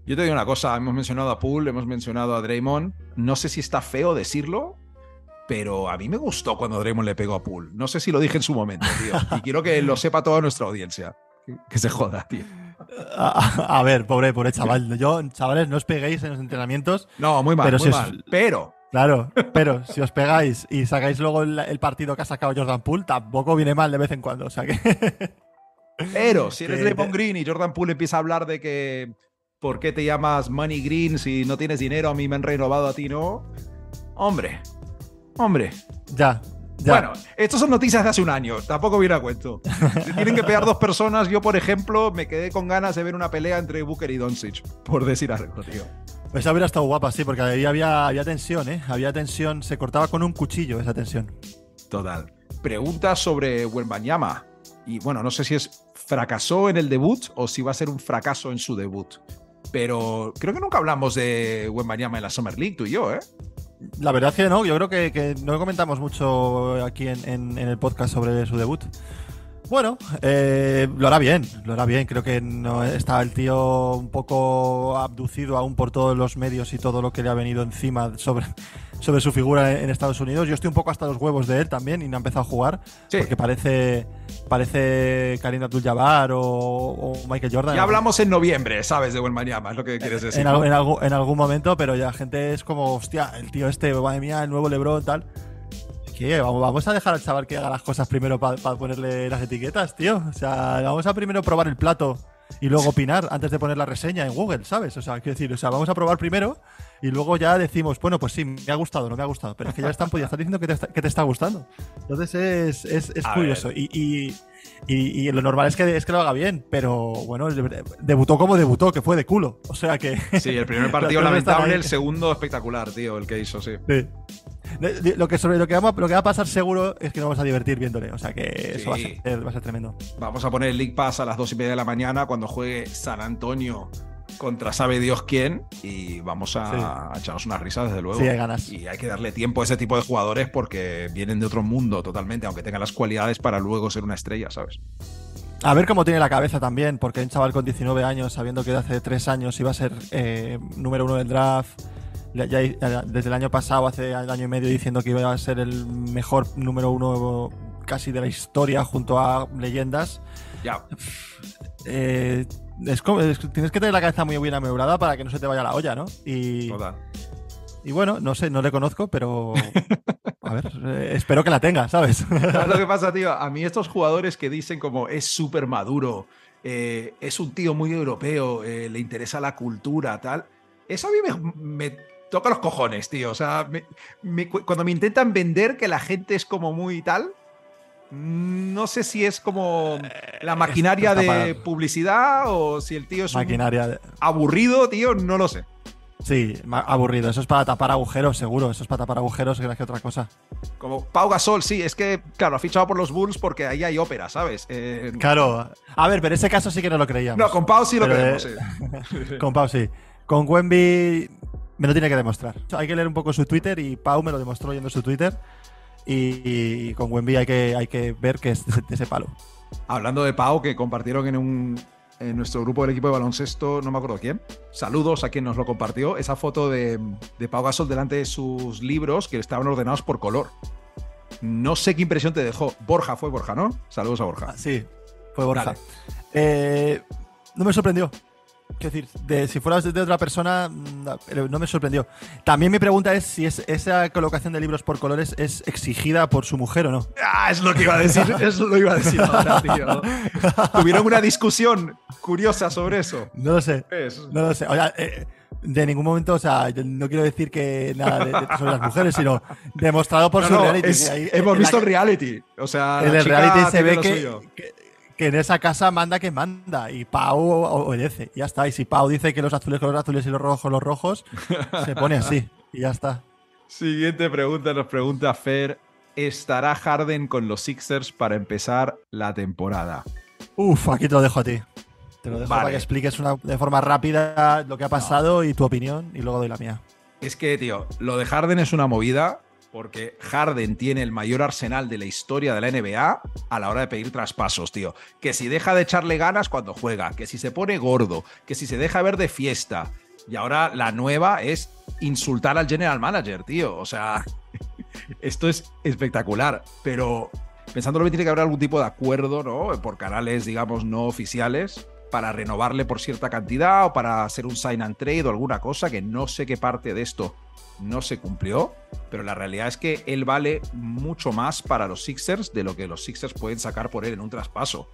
Yo te digo una cosa, hemos mencionado a Poole, hemos mencionado a Draymond. No sé si está feo decirlo, pero a mí me gustó cuando Draymond le pegó a Poole. No sé si lo dije en su momento, tío. Y quiero que lo sepa toda nuestra audiencia. Que, se joda, tío. A, ver, pobre, pobre chaval. Yo, chavales, no os peguéis en los entrenamientos. No, muy mal, Pero muy si os- mal. Pero, Claro, pero si os pegáis y sacáis luego el, el partido que ha sacado Jordan Poole, tampoco viene mal de vez en cuando. O sea que. pero, si eres Draymond Green y Jordan Poole empieza a hablar de que ¿por qué te llamas Money Green si no tienes dinero? A mí me han renovado, a ti no. Hombre, hombre. ya, ya. Bueno, estas son noticias de hace un año, tampoco viene a cuento. Tienen que pegar dos personas, yo, por ejemplo, me quedé con ganas de ver una pelea entre Booker y Doncic, por decir algo, tío. Esa hubiera estado guapa, sí, porque ahí había, había tensión, ¿eh? Había tensión, se cortaba con un cuchillo esa tensión. Total. Pregunta sobre Wembanyama. Y bueno, no sé si es fracasó en el debut o si va a ser un fracaso en su debut. Pero creo que nunca hablamos de Wembanyama en la Summer League, tú y yo, ¿eh? La verdad es que no, yo creo que, no comentamos mucho aquí en el podcast sobre su debut. Bueno, eh, lo hará bien, lo hará bien. Creo que no está el tío un poco abducido aún por todos los medios y todo lo que le ha venido encima sobre, sobre su figura en Estados Unidos. Yo estoy un poco hasta los huevos de él también y no ha empezado a jugar Sí. porque parece parece Karim Abdul-Jabbar o, o Michael Jordan. Ya hablamos en noviembre, ¿sabes? De Wembanyama, es lo que quieres decir. en, ¿no? en algún, en algún momento, pero ya gente es como, hostia, el tío este, madre mía, el nuevo Lebron, tal. ¿Qué? Vamos, vamos a dejar al chaval que haga las cosas primero para ponerle las etiquetas, tío. O sea, vamos a primero probar el plato y luego opinar antes de poner la reseña en Google, ¿sabes? O sea, quiero decir, o sea, vamos a probar primero y luego ya decimos, bueno, pues sí, me ha gustado, no me ha gustado. Pero es que ya están, pues ya están diciendo que te está, que te está gustando. Entonces es, es, es curioso. Y, y, y- y lo normal es que, es que lo haga bien, pero bueno, debutó como debutó, que fue de culo. O sea que. Sí, el primer partido lamentable, el segundo espectacular, tío, el que hizo, sí. Sí. Lo que, sobre lo, que vamos, a- lo que va a pasar seguro es que nos vamos a divertir viéndole. O sea que eso va a, ser, va a ser tremendo. Vamos a poner el League Pass a las dos y media de la mañana cuando juegue San Antonio contra sabe Dios quién y vamos a, Sí. a echarnos unas risas desde luego. Sí, hay ganas. Y hay que darle tiempo a ese tipo de jugadores porque vienen de otro mundo totalmente, aunque tengan las cualidades para luego ser una estrella, ¿sabes? A ver cómo tiene la cabeza también, porque un chaval con 19 años, sabiendo que de hace 3 años iba a ser eh, número uno del draft, ya- desde el año pasado, hace año y medio, diciendo que iba a ser el mejor número uno casi de la historia junto a leyendas. Ya, Eh, es como- es- tienes que tener la cabeza muy bien amebrada para que no se te vaya la olla, ¿no? Y, total. Y bueno, no sé, no le conozco, pero. A ver, eh, espero que la tenga, ¿sabes? ¿Sabes lo que pasa, tío? A mí estos jugadores que dicen como es súper maduro, eh, es un tío muy europeo, eh, le interesa la cultura, tal. Eso a mí me, me toca los cojones, tío. O sea, me- me- cu- cuando me intentan vender que la gente es como muy tal, no sé si es como la maquinaria de publicidad o si el tío es un Maquinaria. de- aburrido, tío, no lo sé. Sí, aburrido. Eso es para tapar agujeros, seguro. Eso es para tapar agujeros que que otra cosa. Como Pau Gasol, sí, es que, claro, ha fichado por los Bulls porque ahí hay ópera, ¿sabes? Eh, Claro. A ver, pero ese caso sí que no lo creíamos. no, con Pau sí lo Pero, queremos, eh, sí. Con Pau sí. Con Wemby me lo tiene que demostrar. Hay que leer un poco su Twitter y Pau me lo demostró yendo su Twitter. Y, y con Wemby hay que, hay que ver que es de ese, palo. Hablando de Pau, que compartieron en, un, en nuestro grupo del equipo de baloncesto, no me acuerdo quién. Saludos a quien nos lo compartió. Esa foto de, de Pau Gasol delante de sus libros que estaban ordenados por color. No sé qué impresión te dejó. Borja fue Borja, ¿no? Saludos a Borja. Ah, sí, fue Borja. Eh, no me sorprendió. Quiero decir, de, si fueras de otra persona, mm, no me sorprendió. También mi pregunta es si es, esa colocación de libros por colores es exigida por su mujer o no. Ah, es lo que iba a decir. Eso lo iba a decir ahora, tío. Tuvieron una discusión curiosa sobre eso. No lo sé. Es- No lo sé. O sea, eh, de ningún momento, o sea, yo no quiero decir que nada de, de- sobre las mujeres, sino demostrado por No, su no, reality. es- ahí- hemos visto el reality. O sea, En el reality se ve que, que en esa casa manda que manda y Pau obedece. Ya está. Y si Pau dice que los azules con los azules y los rojos los rojos, se pone así y ya está. Siguiente pregunta, nos pregunta Fer. ¿Estará Harden con los Sixers para empezar la temporada? Uf, aquí te lo dejo a ti. Te lo dejo Vale. para que expliques una- de forma rápida lo que ha pasado y tu opinión y luego doy la mía. Es que, tío, lo de Harden es una movida porque Harden tiene el mayor arsenal de la historia de la NBA a la hora de pedir traspasos, tío. Que si deja de echarle ganas cuando juega, que si se pone gordo, que si se deja ver de fiesta. Y ahora la nueva es insultar al general manager, tío. O sea, esto es espectacular. Pero pensándolo bien, tiene que haber algún tipo de acuerdo, ¿no? Por canales, digamos, no oficiales para renovarle por cierta cantidad o para hacer un sign and trade o alguna cosa que no sé qué parte de esto no se cumplió, pero la realidad es que él vale mucho más para los Sixers de lo que los Sixers pueden sacar por él en un traspaso.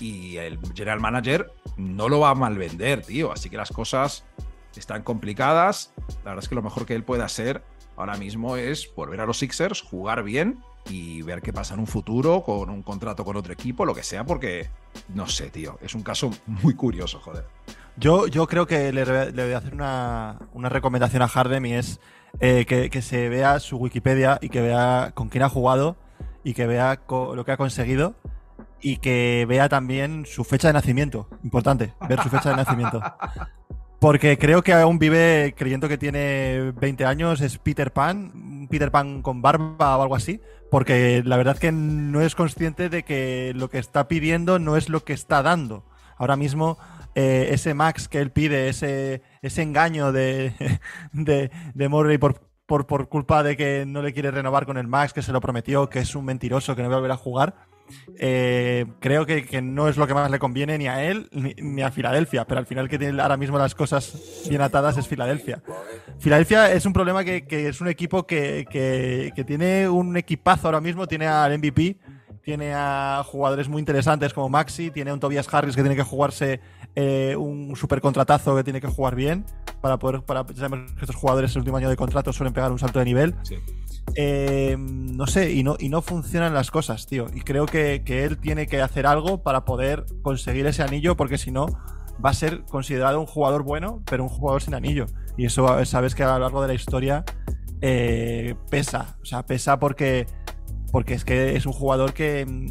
Y el general manager no lo va a mal vender, tío. Así que las cosas están complicadas. La verdad es que lo mejor que él puede hacer ahora mismo es volver a los Sixers, jugar bien y ver qué pasa en un futuro con un contrato con otro equipo, lo que sea, porque no sé, tío. Es un caso muy curioso, joder. Yo, yo creo que le, voy a hacer una, una recomendación a Harden y es eh, que, que se vea su Wikipedia y que vea con quién ha jugado y que vea lo que ha conseguido y que vea también su fecha de nacimiento. Importante, ver su fecha de nacimiento. Porque creo que aún vive creyendo que tiene 20 años, es Peter Pan, Peter Pan con barba o algo así, porque la verdad que no es consciente de que lo que está pidiendo no es lo que está dando. Ahora mismo eh, ese max que él pide, ese, ese engaño de, de, de Murray por, por, por culpa de que no le quiere renovar con el max, que se lo prometió, que es un mentiroso, que no va a volver a jugar, eh, creo que, que no es lo que más le conviene ni a él ni, a Filadelfia, pero al final que tiene ahora mismo las cosas bien atadas es Filadelfia. Filadelfia es un problema que, es un equipo que, que- que tiene un equipazo ahora mismo, tiene al MVP, tiene a jugadores muy interesantes como Maxi, tiene a un Tobias Harris que tiene que jugarse eh, un super contratazo que tiene que jugar bien para poder, para sabemos que estos jugadores en el último año de contrato suelen pegar un salto de nivel. Sí. Eh, no sé, y no, y no funcionan las cosas, tío. Y creo que, que él tiene que hacer algo para poder conseguir ese anillo, porque si no, va a ser considerado un jugador bueno, pero un jugador sin anillo. Y eso sabes que a lo largo de la historia eh, pesa. O sea, pesa porque, porque es que es un jugador que,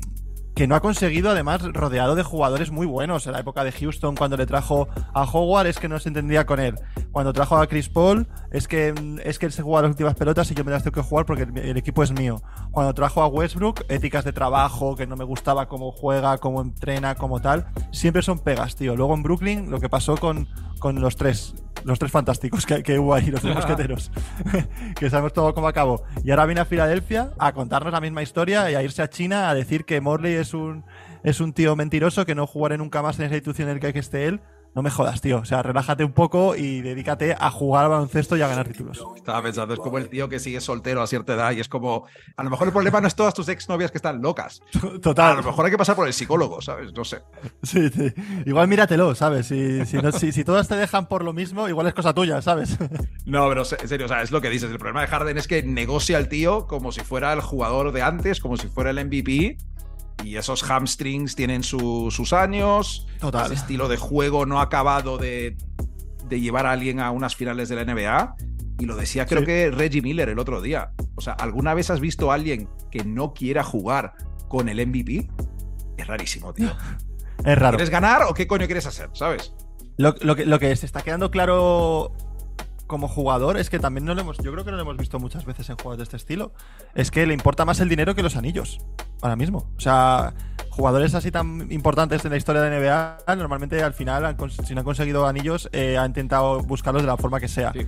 que no ha conseguido, además, rodeado de jugadores muy buenos. En la época de Houston, cuando le trajo a Howard, es que no se entendía con él. Cuando trajo a Chris Paul, es que, es que él se juega las últimas pelotas y yo me las tengo que jugar porque el, el equipo es mío. Cuando trajo a Westbrook, éticas de trabajo, que no me gustaba cómo juega, cómo entrena, como tal, siempre son pegas, tío. Luego en Brooklyn, lo que pasó con, con los tres, los tres fantásticos que, que hubo ahí, los tres mosqueteros, que sabemos todo cómo acabó. Y ahora viene a Filadelfia a contarnos la misma historia y a irse a China a decir que Morley es un, es un tío mentiroso, que no jugaré nunca más en esa institución en la que esté él. No me jodas, tío. O sea, relájate un poco y dedícate a jugar al baloncesto y a ganar títulos. Estaba pensando, es como el tío que sigue soltero a cierta edad y es como, a lo mejor el problema no es todas tus exnovias que están locas. A Total. lo mejor hay que pasar por el psicólogo, ¿sabes? No sé. Sí, sí. Igual míratelo, ¿sabes? Si, si, no- si, si todas te dejan por lo mismo, igual es cosa tuya, ¿sabes? No, pero en serio, o sea, es lo que dices. El problema de Harden es que negocia al tío como si fuera el jugador de antes, como si fuera el MVP. Y esos hamstrings tienen su- sus años. Total. Ese estilo de juego no ha acabado de, de llevar a alguien a unas finales de la NBA. Y lo decía creo Sí. que Reggie Miller el otro día. O sea, ¿alguna vez has visto a alguien que no quiera jugar con el MVP? Es rarísimo, tío. Es raro. ¿Quieres ganar o qué coño quieres hacer? ¿Sabes? Lo, lo que, lo que se está quedando claro como jugador es que también no lo hemos. Yo creo que no lo hemos visto muchas veces en juegos de este estilo. Es que le importa más el dinero que los anillos. Ahora mismo. O sea, jugadores así tan importantes en la historia de NBA, normalmente al final, han si no han conseguido anillos, eh, ha intentado buscarlos de la forma que sea. Sí.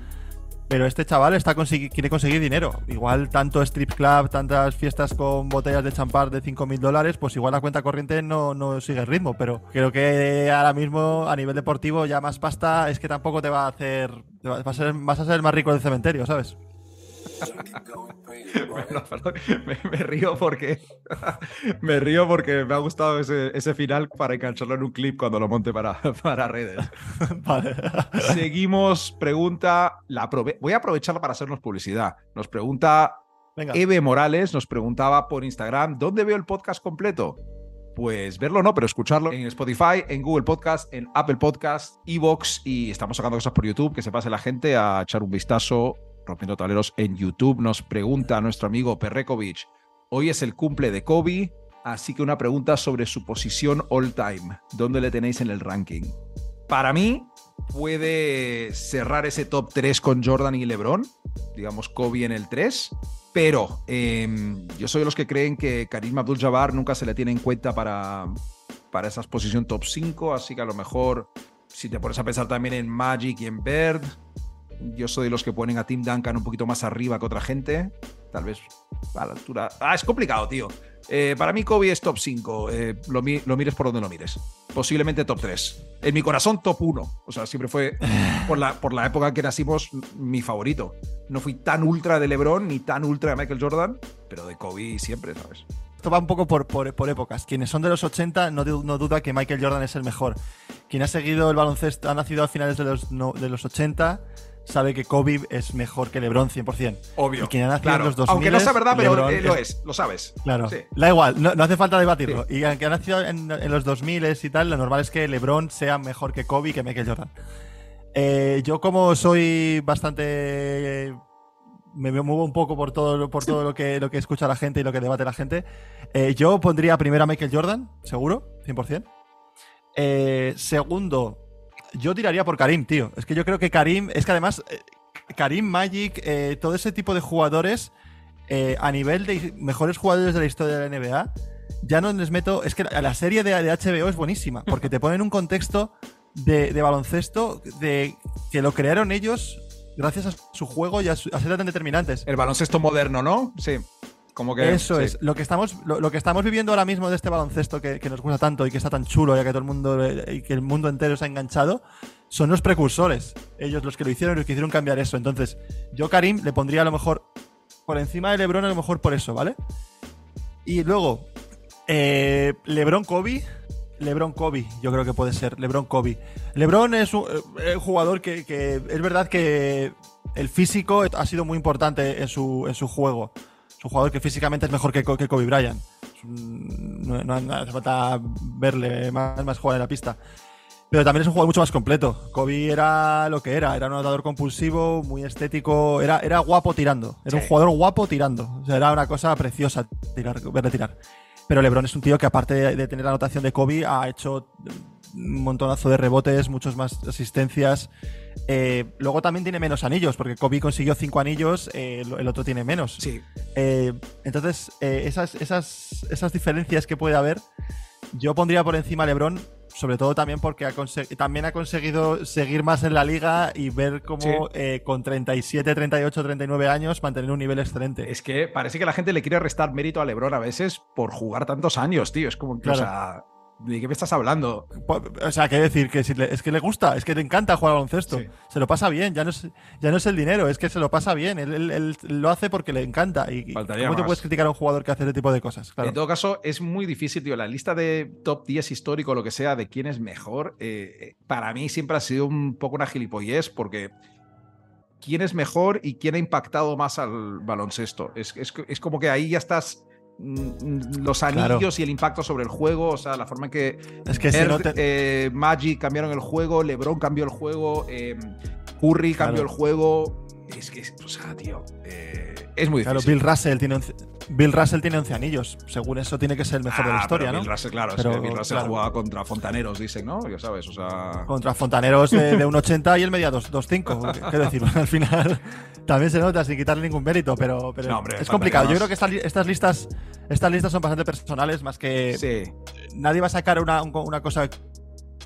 Pero este chaval está consegui- quiere conseguir dinero. Igual tanto strip club, tantas fiestas con botellas de champán de 5.000 dólares, pues igual la cuenta corriente no, no sigue el ritmo. Pero creo que ahora mismo a nivel deportivo ya más pasta es que tampoco te va a hacer... te va- va a ser- vas a ser el más rico del cementerio, ¿sabes? Me, me río porque me río porque me ha gustado ese, ese final para engancharlo en un clip cuando lo monte para, para redes. vale. Seguimos, pregunta, la voy a aprovecharla para hacernos publicidad. Nos pregunta Venga. Eve Morales, nos preguntaba por Instagram, ¿dónde veo el podcast completo? Pues verlo no, pero escucharlo en Spotify, en Google Podcast, en Apple Podcast, Evox y estamos sacando cosas por YouTube, que se pase la gente a echar un vistazo rompiendo tableros en YouTube. Nos pregunta nuestro amigo Perrekovic, hoy es el cumple de Kobe, así que una pregunta sobre su posición all time. ¿Dónde le tenéis en el ranking? Para mí, puede cerrar ese top 3 con Jordan y LeBron, digamos Kobe en el 3, pero em, yo soy de los que creen que Karim Abdul-Jabbar nunca se le tiene en cuenta para, para esa posición top 5, así que a lo mejor si te pones a pensar también en Magic y en Bird, yo soy de los que ponen a Tim Duncan un poquito más arriba que otra gente, tal vez a la altura... Ah, es complicado, tío. Eh, para mí Kobe es top 5, eh, lo, mi- lo mires por donde lo mires. Posiblemente top 3. En mi corazón top 1. O sea, siempre fue por la, por la época en que nacimos mi favorito. No fui tan ultra de LeBron ni tan ultra de Michael Jordan, pero de Kobe siempre, ¿sabes? Esto va un poco por, por- por épocas. Quienes son de los 80 no, no duda que Michael Jordan es el mejor. Quien ha seguido el baloncesto, ha nacido a finales de los, no- de los 80, sabe que Kobe es mejor que LeBron 100%. Obvio. Y quien ha nacido claro. en los 2000 Aunque no sea verdad, pero LeBron eh, lo es- lo sabes. Claro, Sí. da igual, no, no hace falta debatirlo. Y aunque ha nacido en, en los 2000 y tal, lo normal es que LeBron sea mejor que Kobe y que Michael Jordan. Eh, yo como soy bastante... Me muevo un poco por todo, lo- por todo lo, que, lo que escucha la gente y lo que debate la gente. eh, yo pondría primero a Michael Jordan, seguro, 100%. Eh, segundo, yo tiraría por Karim, tío. Es que yo creo que Karim, es que además, eh, Karim, Magic, eh, todo ese tipo de jugadores eh, a nivel de mejores jugadores de la historia de la NBA, ya no les meto. Es que la, serie de, HBO es buenísima, porque te ponen un contexto de, de baloncesto de que lo crearon ellos gracias a su juego y a, su- a ser tan determinantes. El baloncesto moderno, ¿no? Sí. Como que. Eso sí. es. Lo que, estamos, lo, lo que estamos viviendo ahora mismo de este baloncesto que, que nos gusta tanto y que está tan chulo, ya que todo el mundo eh, y que el mundo entero se ha enganchado, son los precursores. Ellos los que lo hicieron y los que hicieron cambiar eso. Entonces, yo Karim le pondría a lo mejor por encima de LeBron a lo mejor por eso, ¿vale? Y luego, eh, LeBron Kobe. LeBron Kobe, yo creo que puede ser. LeBron Kobe. LeBron es un, eh, un jugador que, que es verdad que el físico ha sido muy importante en su, en su juego. Es un jugador que físicamente es mejor que, que Kobe Bryant. No, no- no hace falta verle más, más jugar en la pista. Pero también es un jugador mucho más completo. Kobe era lo que era, era un anotador compulsivo, muy estético, era, era guapo tirando. Era un jugador guapo tirando. O sea, era una cosa preciosa tirar, verle tirar. Pero LeBron es un tío que aparte de, de tener la anotación de Kobe, ha hecho un montonazo de rebotes, muchos más asistencias. Eh, luego también tiene menos anillos, porque Kobe consiguió cinco anillos, eh, el- otro tiene menos. Sí. Eh, entonces, esas, esas, esas diferencias que puede haber, yo pondría por encima a LeBron, sobre todo también porque ha también ha conseguido seguir más en la liga y ver cómo Sí. con 37, 38, 39 años mantener un nivel excelente. Es que parece que la gente le quiere restar mérito a LeBron a veces por jugar tantos años, tío. Es como que, Claro. o sea, ¿de qué me estás hablando? Po- O sea, que decir que si le- es que le gusta, es que le encanta jugar al baloncesto. Sí. Se lo pasa bien, ya no, es, ya no es el dinero, es que se lo pasa bien. Él, él- él lo hace porque le encanta. ¿Y Faltaría cómo te puedes criticar a un jugador que hace ese tipo de cosas? Claro. En todo caso, es muy difícil, tío. La lista de top 10 histórico, lo que sea, de quién es mejor, eh, eh, para mí siempre ha sido un poco una gilipollez, porque quién es mejor y quién ha impactado más al baloncesto. Es, es, es como que ahí ya estás. Mm, Los Claro. anillos y el impacto sobre el juego, o sea, la forma en que es que si Bird, no te- eh, Magic cambiaron el juego, LeBron cambió el juego, eh, Curry cambió Claro. el juego. Es que, o sea, tío, eh, es muy Claro, difícil. Bill Russell tiene 11, Bill Russell tiene 11 anillos. Según eso tiene que ser el mejor de la Ah, historia, pero ¿no? Bill Russell, claro, es Pero, que Bill Russell claro. jugaba contra fontaneros, dicen, ¿no? Ya sabes, o sea. Contra fontaneros de, de 1,80 y él medía 2 2,5. Quiero decir, al final también se nota sin quitarle ningún mérito, pero, pero No, hombre, es complicado. Yo creo que estas, li- estas listas estas listas son bastante personales, más que Sí, nadie va a sacar una, un- una cosa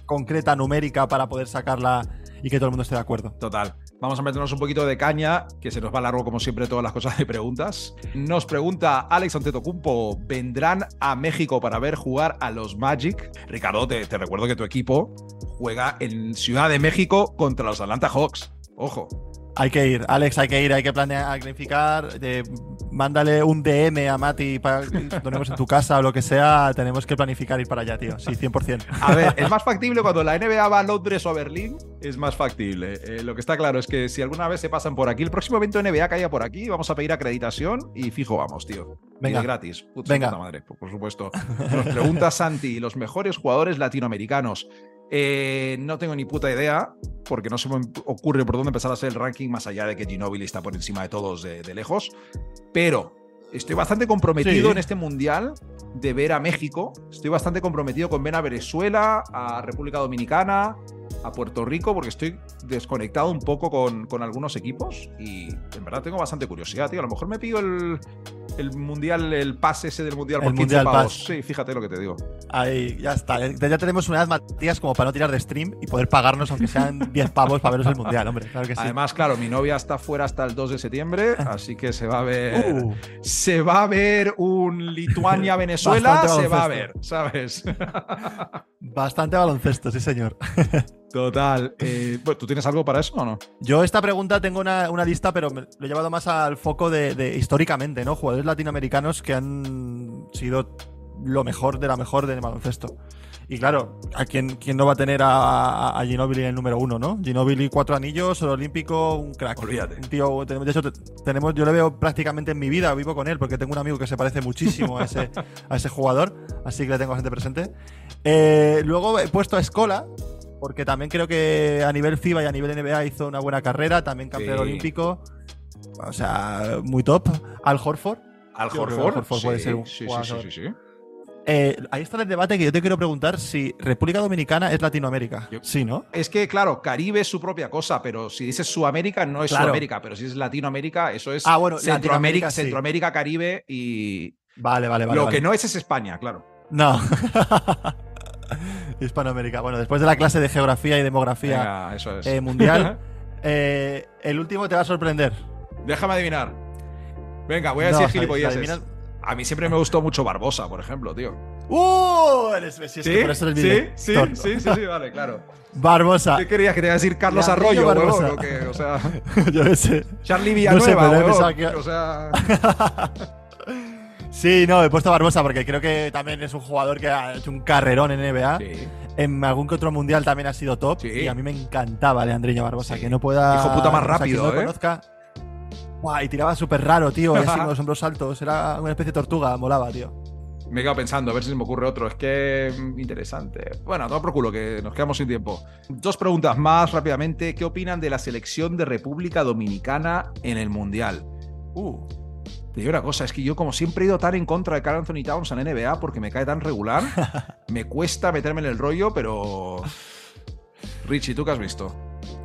concreta, numérica, para poder sacarla y que todo el mundo esté de acuerdo. total. Vamos a meternos un poquito de caña, que se nos va largo como siempre todas las cosas de preguntas. Nos pregunta Alex Antetokounmpo, ¿vendrán a México para ver jugar a los Magic? Ricardo, te, te recuerdo que tu equipo juega en Ciudad de México contra los Atlanta Hawks. Ojo. Hay que ir, Alex, hay que ir, hay que planear, planificar. de- mándale un DM a Mati para que ponemos en tu casa o lo que sea. Tenemos que planificar ir para allá, tío. Sí, 100%. A ver, es más factible cuando la NBA va a Londres o a Berlín, es más factible. Eh, lo que está claro es que si alguna vez se pasan por aquí, el próximo evento NBA que haya por aquí, vamos a pedir acreditación y fijo vamos, tío. Venga. Y gratis. Putz, Venga. puta madre, por supuesto. Nos pregunta Santi, los mejores jugadores latinoamericanos. Eh, no tengo ni puta idea, porque no se me ocurre por dónde empezar a hacer el ranking, más allá de que Ginobili está por encima de todos de, de lejos. Pero estoy bastante comprometido Sí. en este mundial de ver a México. Estoy bastante comprometido con ver a Venezuela, a República Dominicana, a Puerto Rico, porque estoy desconectado un poco con, con algunos equipos y en verdad tengo bastante curiosidad, tío. A lo mejor me pido el, el mundial, el pase ese del mundial El por 15 Mundial pavos. Sí, fíjate lo que te digo. Ahí, ya está. Ya tenemos una edad, Matías, como para no tirar de stream y poder pagarnos, aunque sean 10 pavos, para veros el mundial, hombre. Claro que sí. Además, claro, mi novia está fuera hasta el 2 de septiembre, así que se va a ver. Uh, Se va a ver un Lituania-Venezuela, se va a ver. ¿sabes? bastante baloncesto, sí, señor. Total. Eh, bueno, ¿Tú tienes algo para eso o no? Yo esta pregunta tengo una, una lista, pero me- lo he llevado más al foco de, de históricamente, ¿no? Jugadores latinoamericanos que han sido lo mejor de la mejor del baloncesto. Y claro, ¿a quién, quién no va a tener a, a- a Ginobili en el número uno, no? Ginobili, cuatro anillos, oro olímpico, un crack. Olvídate. Un tío, de hecho, te- tenemos, yo le veo prácticamente en mi vida, vivo con él, porque tengo un amigo que se parece muchísimo a ese, a ese jugador, así que le tengo bastante presente. Eh, luego he puesto a Escola, porque también creo que a nivel FIBA y a nivel NBA hizo una buena carrera, también campeón Sí. olímpico. O sea, muy top. Al Horford. Al Horford. Al Horford sí, puede ser un sí, sí, jugador. sí, sí, sí. Eh, ahí está el debate que yo te quiero preguntar si República Dominicana es Latinoamérica. Yo- Sí, ¿no? Es que, claro, Caribe es su propia cosa, pero si dices Sudamérica, no es Claro. Sudamérica, pero si es Latinoamérica, eso es Ah, bueno, Centroamérica. Centroamérica, Caribe y Vale, vale, vale. lo vale. que no es es España, claro. No. Hispanoamérica. Bueno, después de la clase de geografía y demografía Venga, eso es. eh, mundial, eh, el último te va a sorprender. Déjame adivinar. Venga, voy a No, decir gilipolleces. adivinas- A mí siempre me gustó mucho Barbosa, por ejemplo, tío. ¡Uh! Eres, si es que por eso eres mi sí, sí, sí, sí, sí, vale, claro. Barbosa. ¿Qué querías que te iba a decir Carlos Arroyo, huevón, o qué? O sea, Yo qué sé. Charlie No sé, Villanueva, huevón, pensado que- O sea, Sí, no, he puesto a Barbosa porque creo que también es un jugador que ha hecho un carrerón en NBA. sí. En algún que otro mundial también ha sido top. Sí. Y a mí me encantaba Leandriño Barbosa. Sí. Que no pueda. Hijo puta más o sea, rápido, quien no ¿eh? conozca. Y tiraba súper raro, tío. así con los hombros altos. Era una especie de tortuga. Molaba, tío. Me he quedado pensando, a ver si se me ocurre otro. Es que mm, interesante. Bueno, no por culo, que nos quedamos sin tiempo. Dos preguntas más rápidamente. ¿Qué opinan de la selección de República Dominicana en el Mundial? Uh. Te digo una cosa, es que yo como siempre he ido tan en contra de Carl Anthony Towns en NBA porque me cae tan regular, me cuesta meterme en el rollo, pero... Richie, ¿tú qué has visto?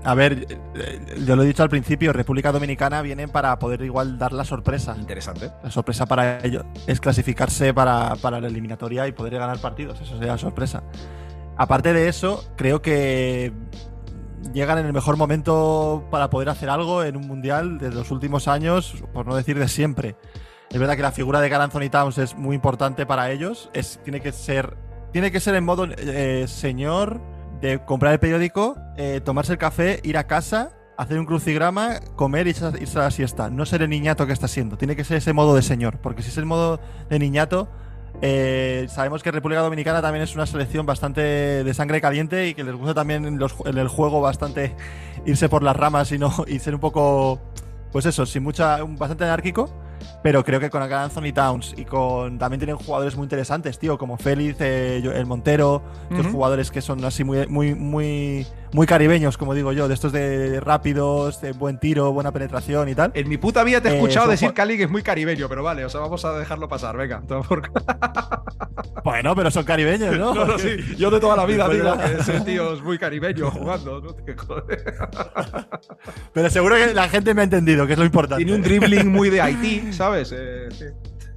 A ver, eh, yo lo he dicho al principio, República Dominicana viene para poder igual dar la sorpresa. Interesante. La sorpresa para ellos es clasificarse para, para la eliminatoria y poder ganar partidos. Eso sería la sorpresa. Aparte de eso, creo que llegan en el mejor momento para poder hacer algo en un mundial de los últimos años, por no decir de siempre. Es verdad que la figura de Carl Towns es muy importante para ellos. Es, tiene que ser. Tiene que ser en modo eh, señor de comprar el periódico, eh, tomarse el café, ir a casa, hacer un crucigrama, comer y irse a la siesta. No ser el niñato que está siendo. Tiene que ser ese modo de señor. Porque si es el modo de niñato, eh, sabemos que República Dominicana también es una selección bastante de sangre caliente y que les gusta también en, los- en el juego bastante irse por las ramas y no y ser un poco, pues eso, sin mucha, bastante anárquico. Pero creo que con acá Anthony Towns y con también tienen jugadores muy interesantes, tío, como Félix, eh, el Montero, Ujú. jugadores que son así muy, muy, muy, muy caribeños, como digo yo, de estos de rápidos, de buen tiro, buena penetración y tal. En mi puta vida te he Eh, escuchado son decir que es muy caribeño, pero vale, o sea, vamos a dejarlo pasar, venga. por- Bueno, pero son caribeños, ¿no? No, no, sí, yo de toda la vida digo la- que ese tío es muy caribeño jugando, no te. Pero seguro que la gente me ha entendido, que es lo importante. Tiene un dribbling muy de Haití, ¿sabes? Eh, sí.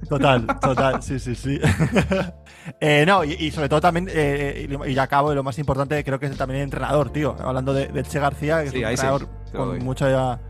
Total, total, sí, sí, sí. Eh, no, y, y sobre todo también, eh, y lo- y ya acabo, y lo más importante creo que es también el entrenador, tío. Hablando de, de Che García, que es un sí, entrenador doy. con mucha,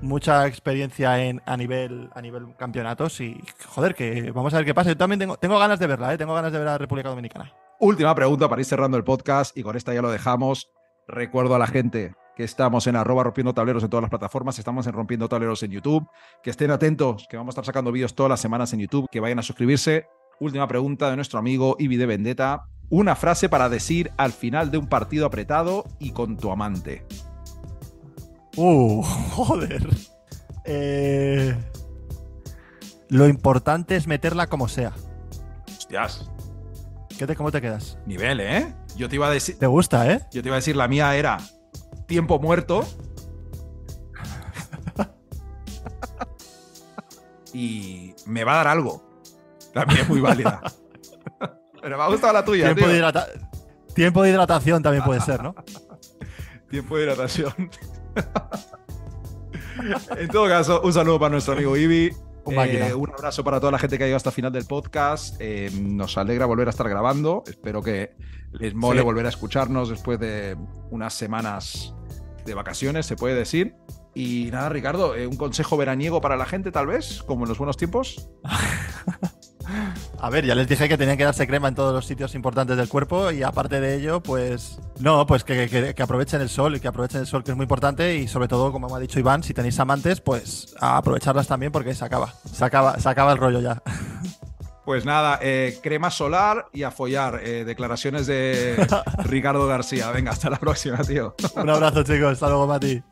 mucha experiencia en, a, nivel, a nivel campeonatos y, joder, que vamos a ver qué pasa. Yo también tengo, tengo ganas de verla, ¿eh? Tengo ganas de ver a la República Dominicana. Última pregunta para ir cerrando el podcast y con esta ya lo dejamos. Recuerdo a la gente que estamos en arroba rompiendo tableros en todas las plataformas, estamos en rompiendo tableros en YouTube, que estén atentos, que vamos a estar sacando vídeos todas las semanas en YouTube, que vayan a suscribirse. Última pregunta de nuestro amigo Ibi de Vendetta. Una frase para decir al final de un partido apretado y con tu amante. Uh, joder. Eh, lo importante es meterla como sea. Hostias, ¿Qué te, ¿Cómo te quedas? nivel, ¿eh? Yo te iba a decir, ¿Te gusta, eh? yo te iba a decir la mía era tiempo muerto. y me va a dar algo. También es muy válida. Pero me ha gustado la tuya, Tiempo tío. de, hidrata- Tiempo de hidratación también puede ser, ¿no? Tiempo de hidratación. en todo caso, un saludo para nuestro amigo Ibi. Un Eh, un abrazo para toda la gente que ha llegado hasta el final del podcast. Eh, nos alegra volver a estar grabando. Espero que les mole Sí. volver a escucharnos después de unas semanas de vacaciones, se puede decir. Y nada, Ricardo, eh, un consejo veraniego para la gente, tal vez, como en los buenos tiempos. A ver, ya les dije que tenían que darse crema en todos los sitios importantes del cuerpo y aparte de ello, pues no, pues que, que- que aprovechen el sol y que aprovechen el sol que es muy importante y sobre todo, como me ha dicho Iván, si tenéis amantes, pues a aprovecharlas también porque se acaba, se acaba, se acaba el rollo ya. Pues nada, eh, crema solar y a follar. eh, declaraciones de Ricardo García. Venga, hasta la próxima, tío. Un abrazo chicos, hasta luego Mati.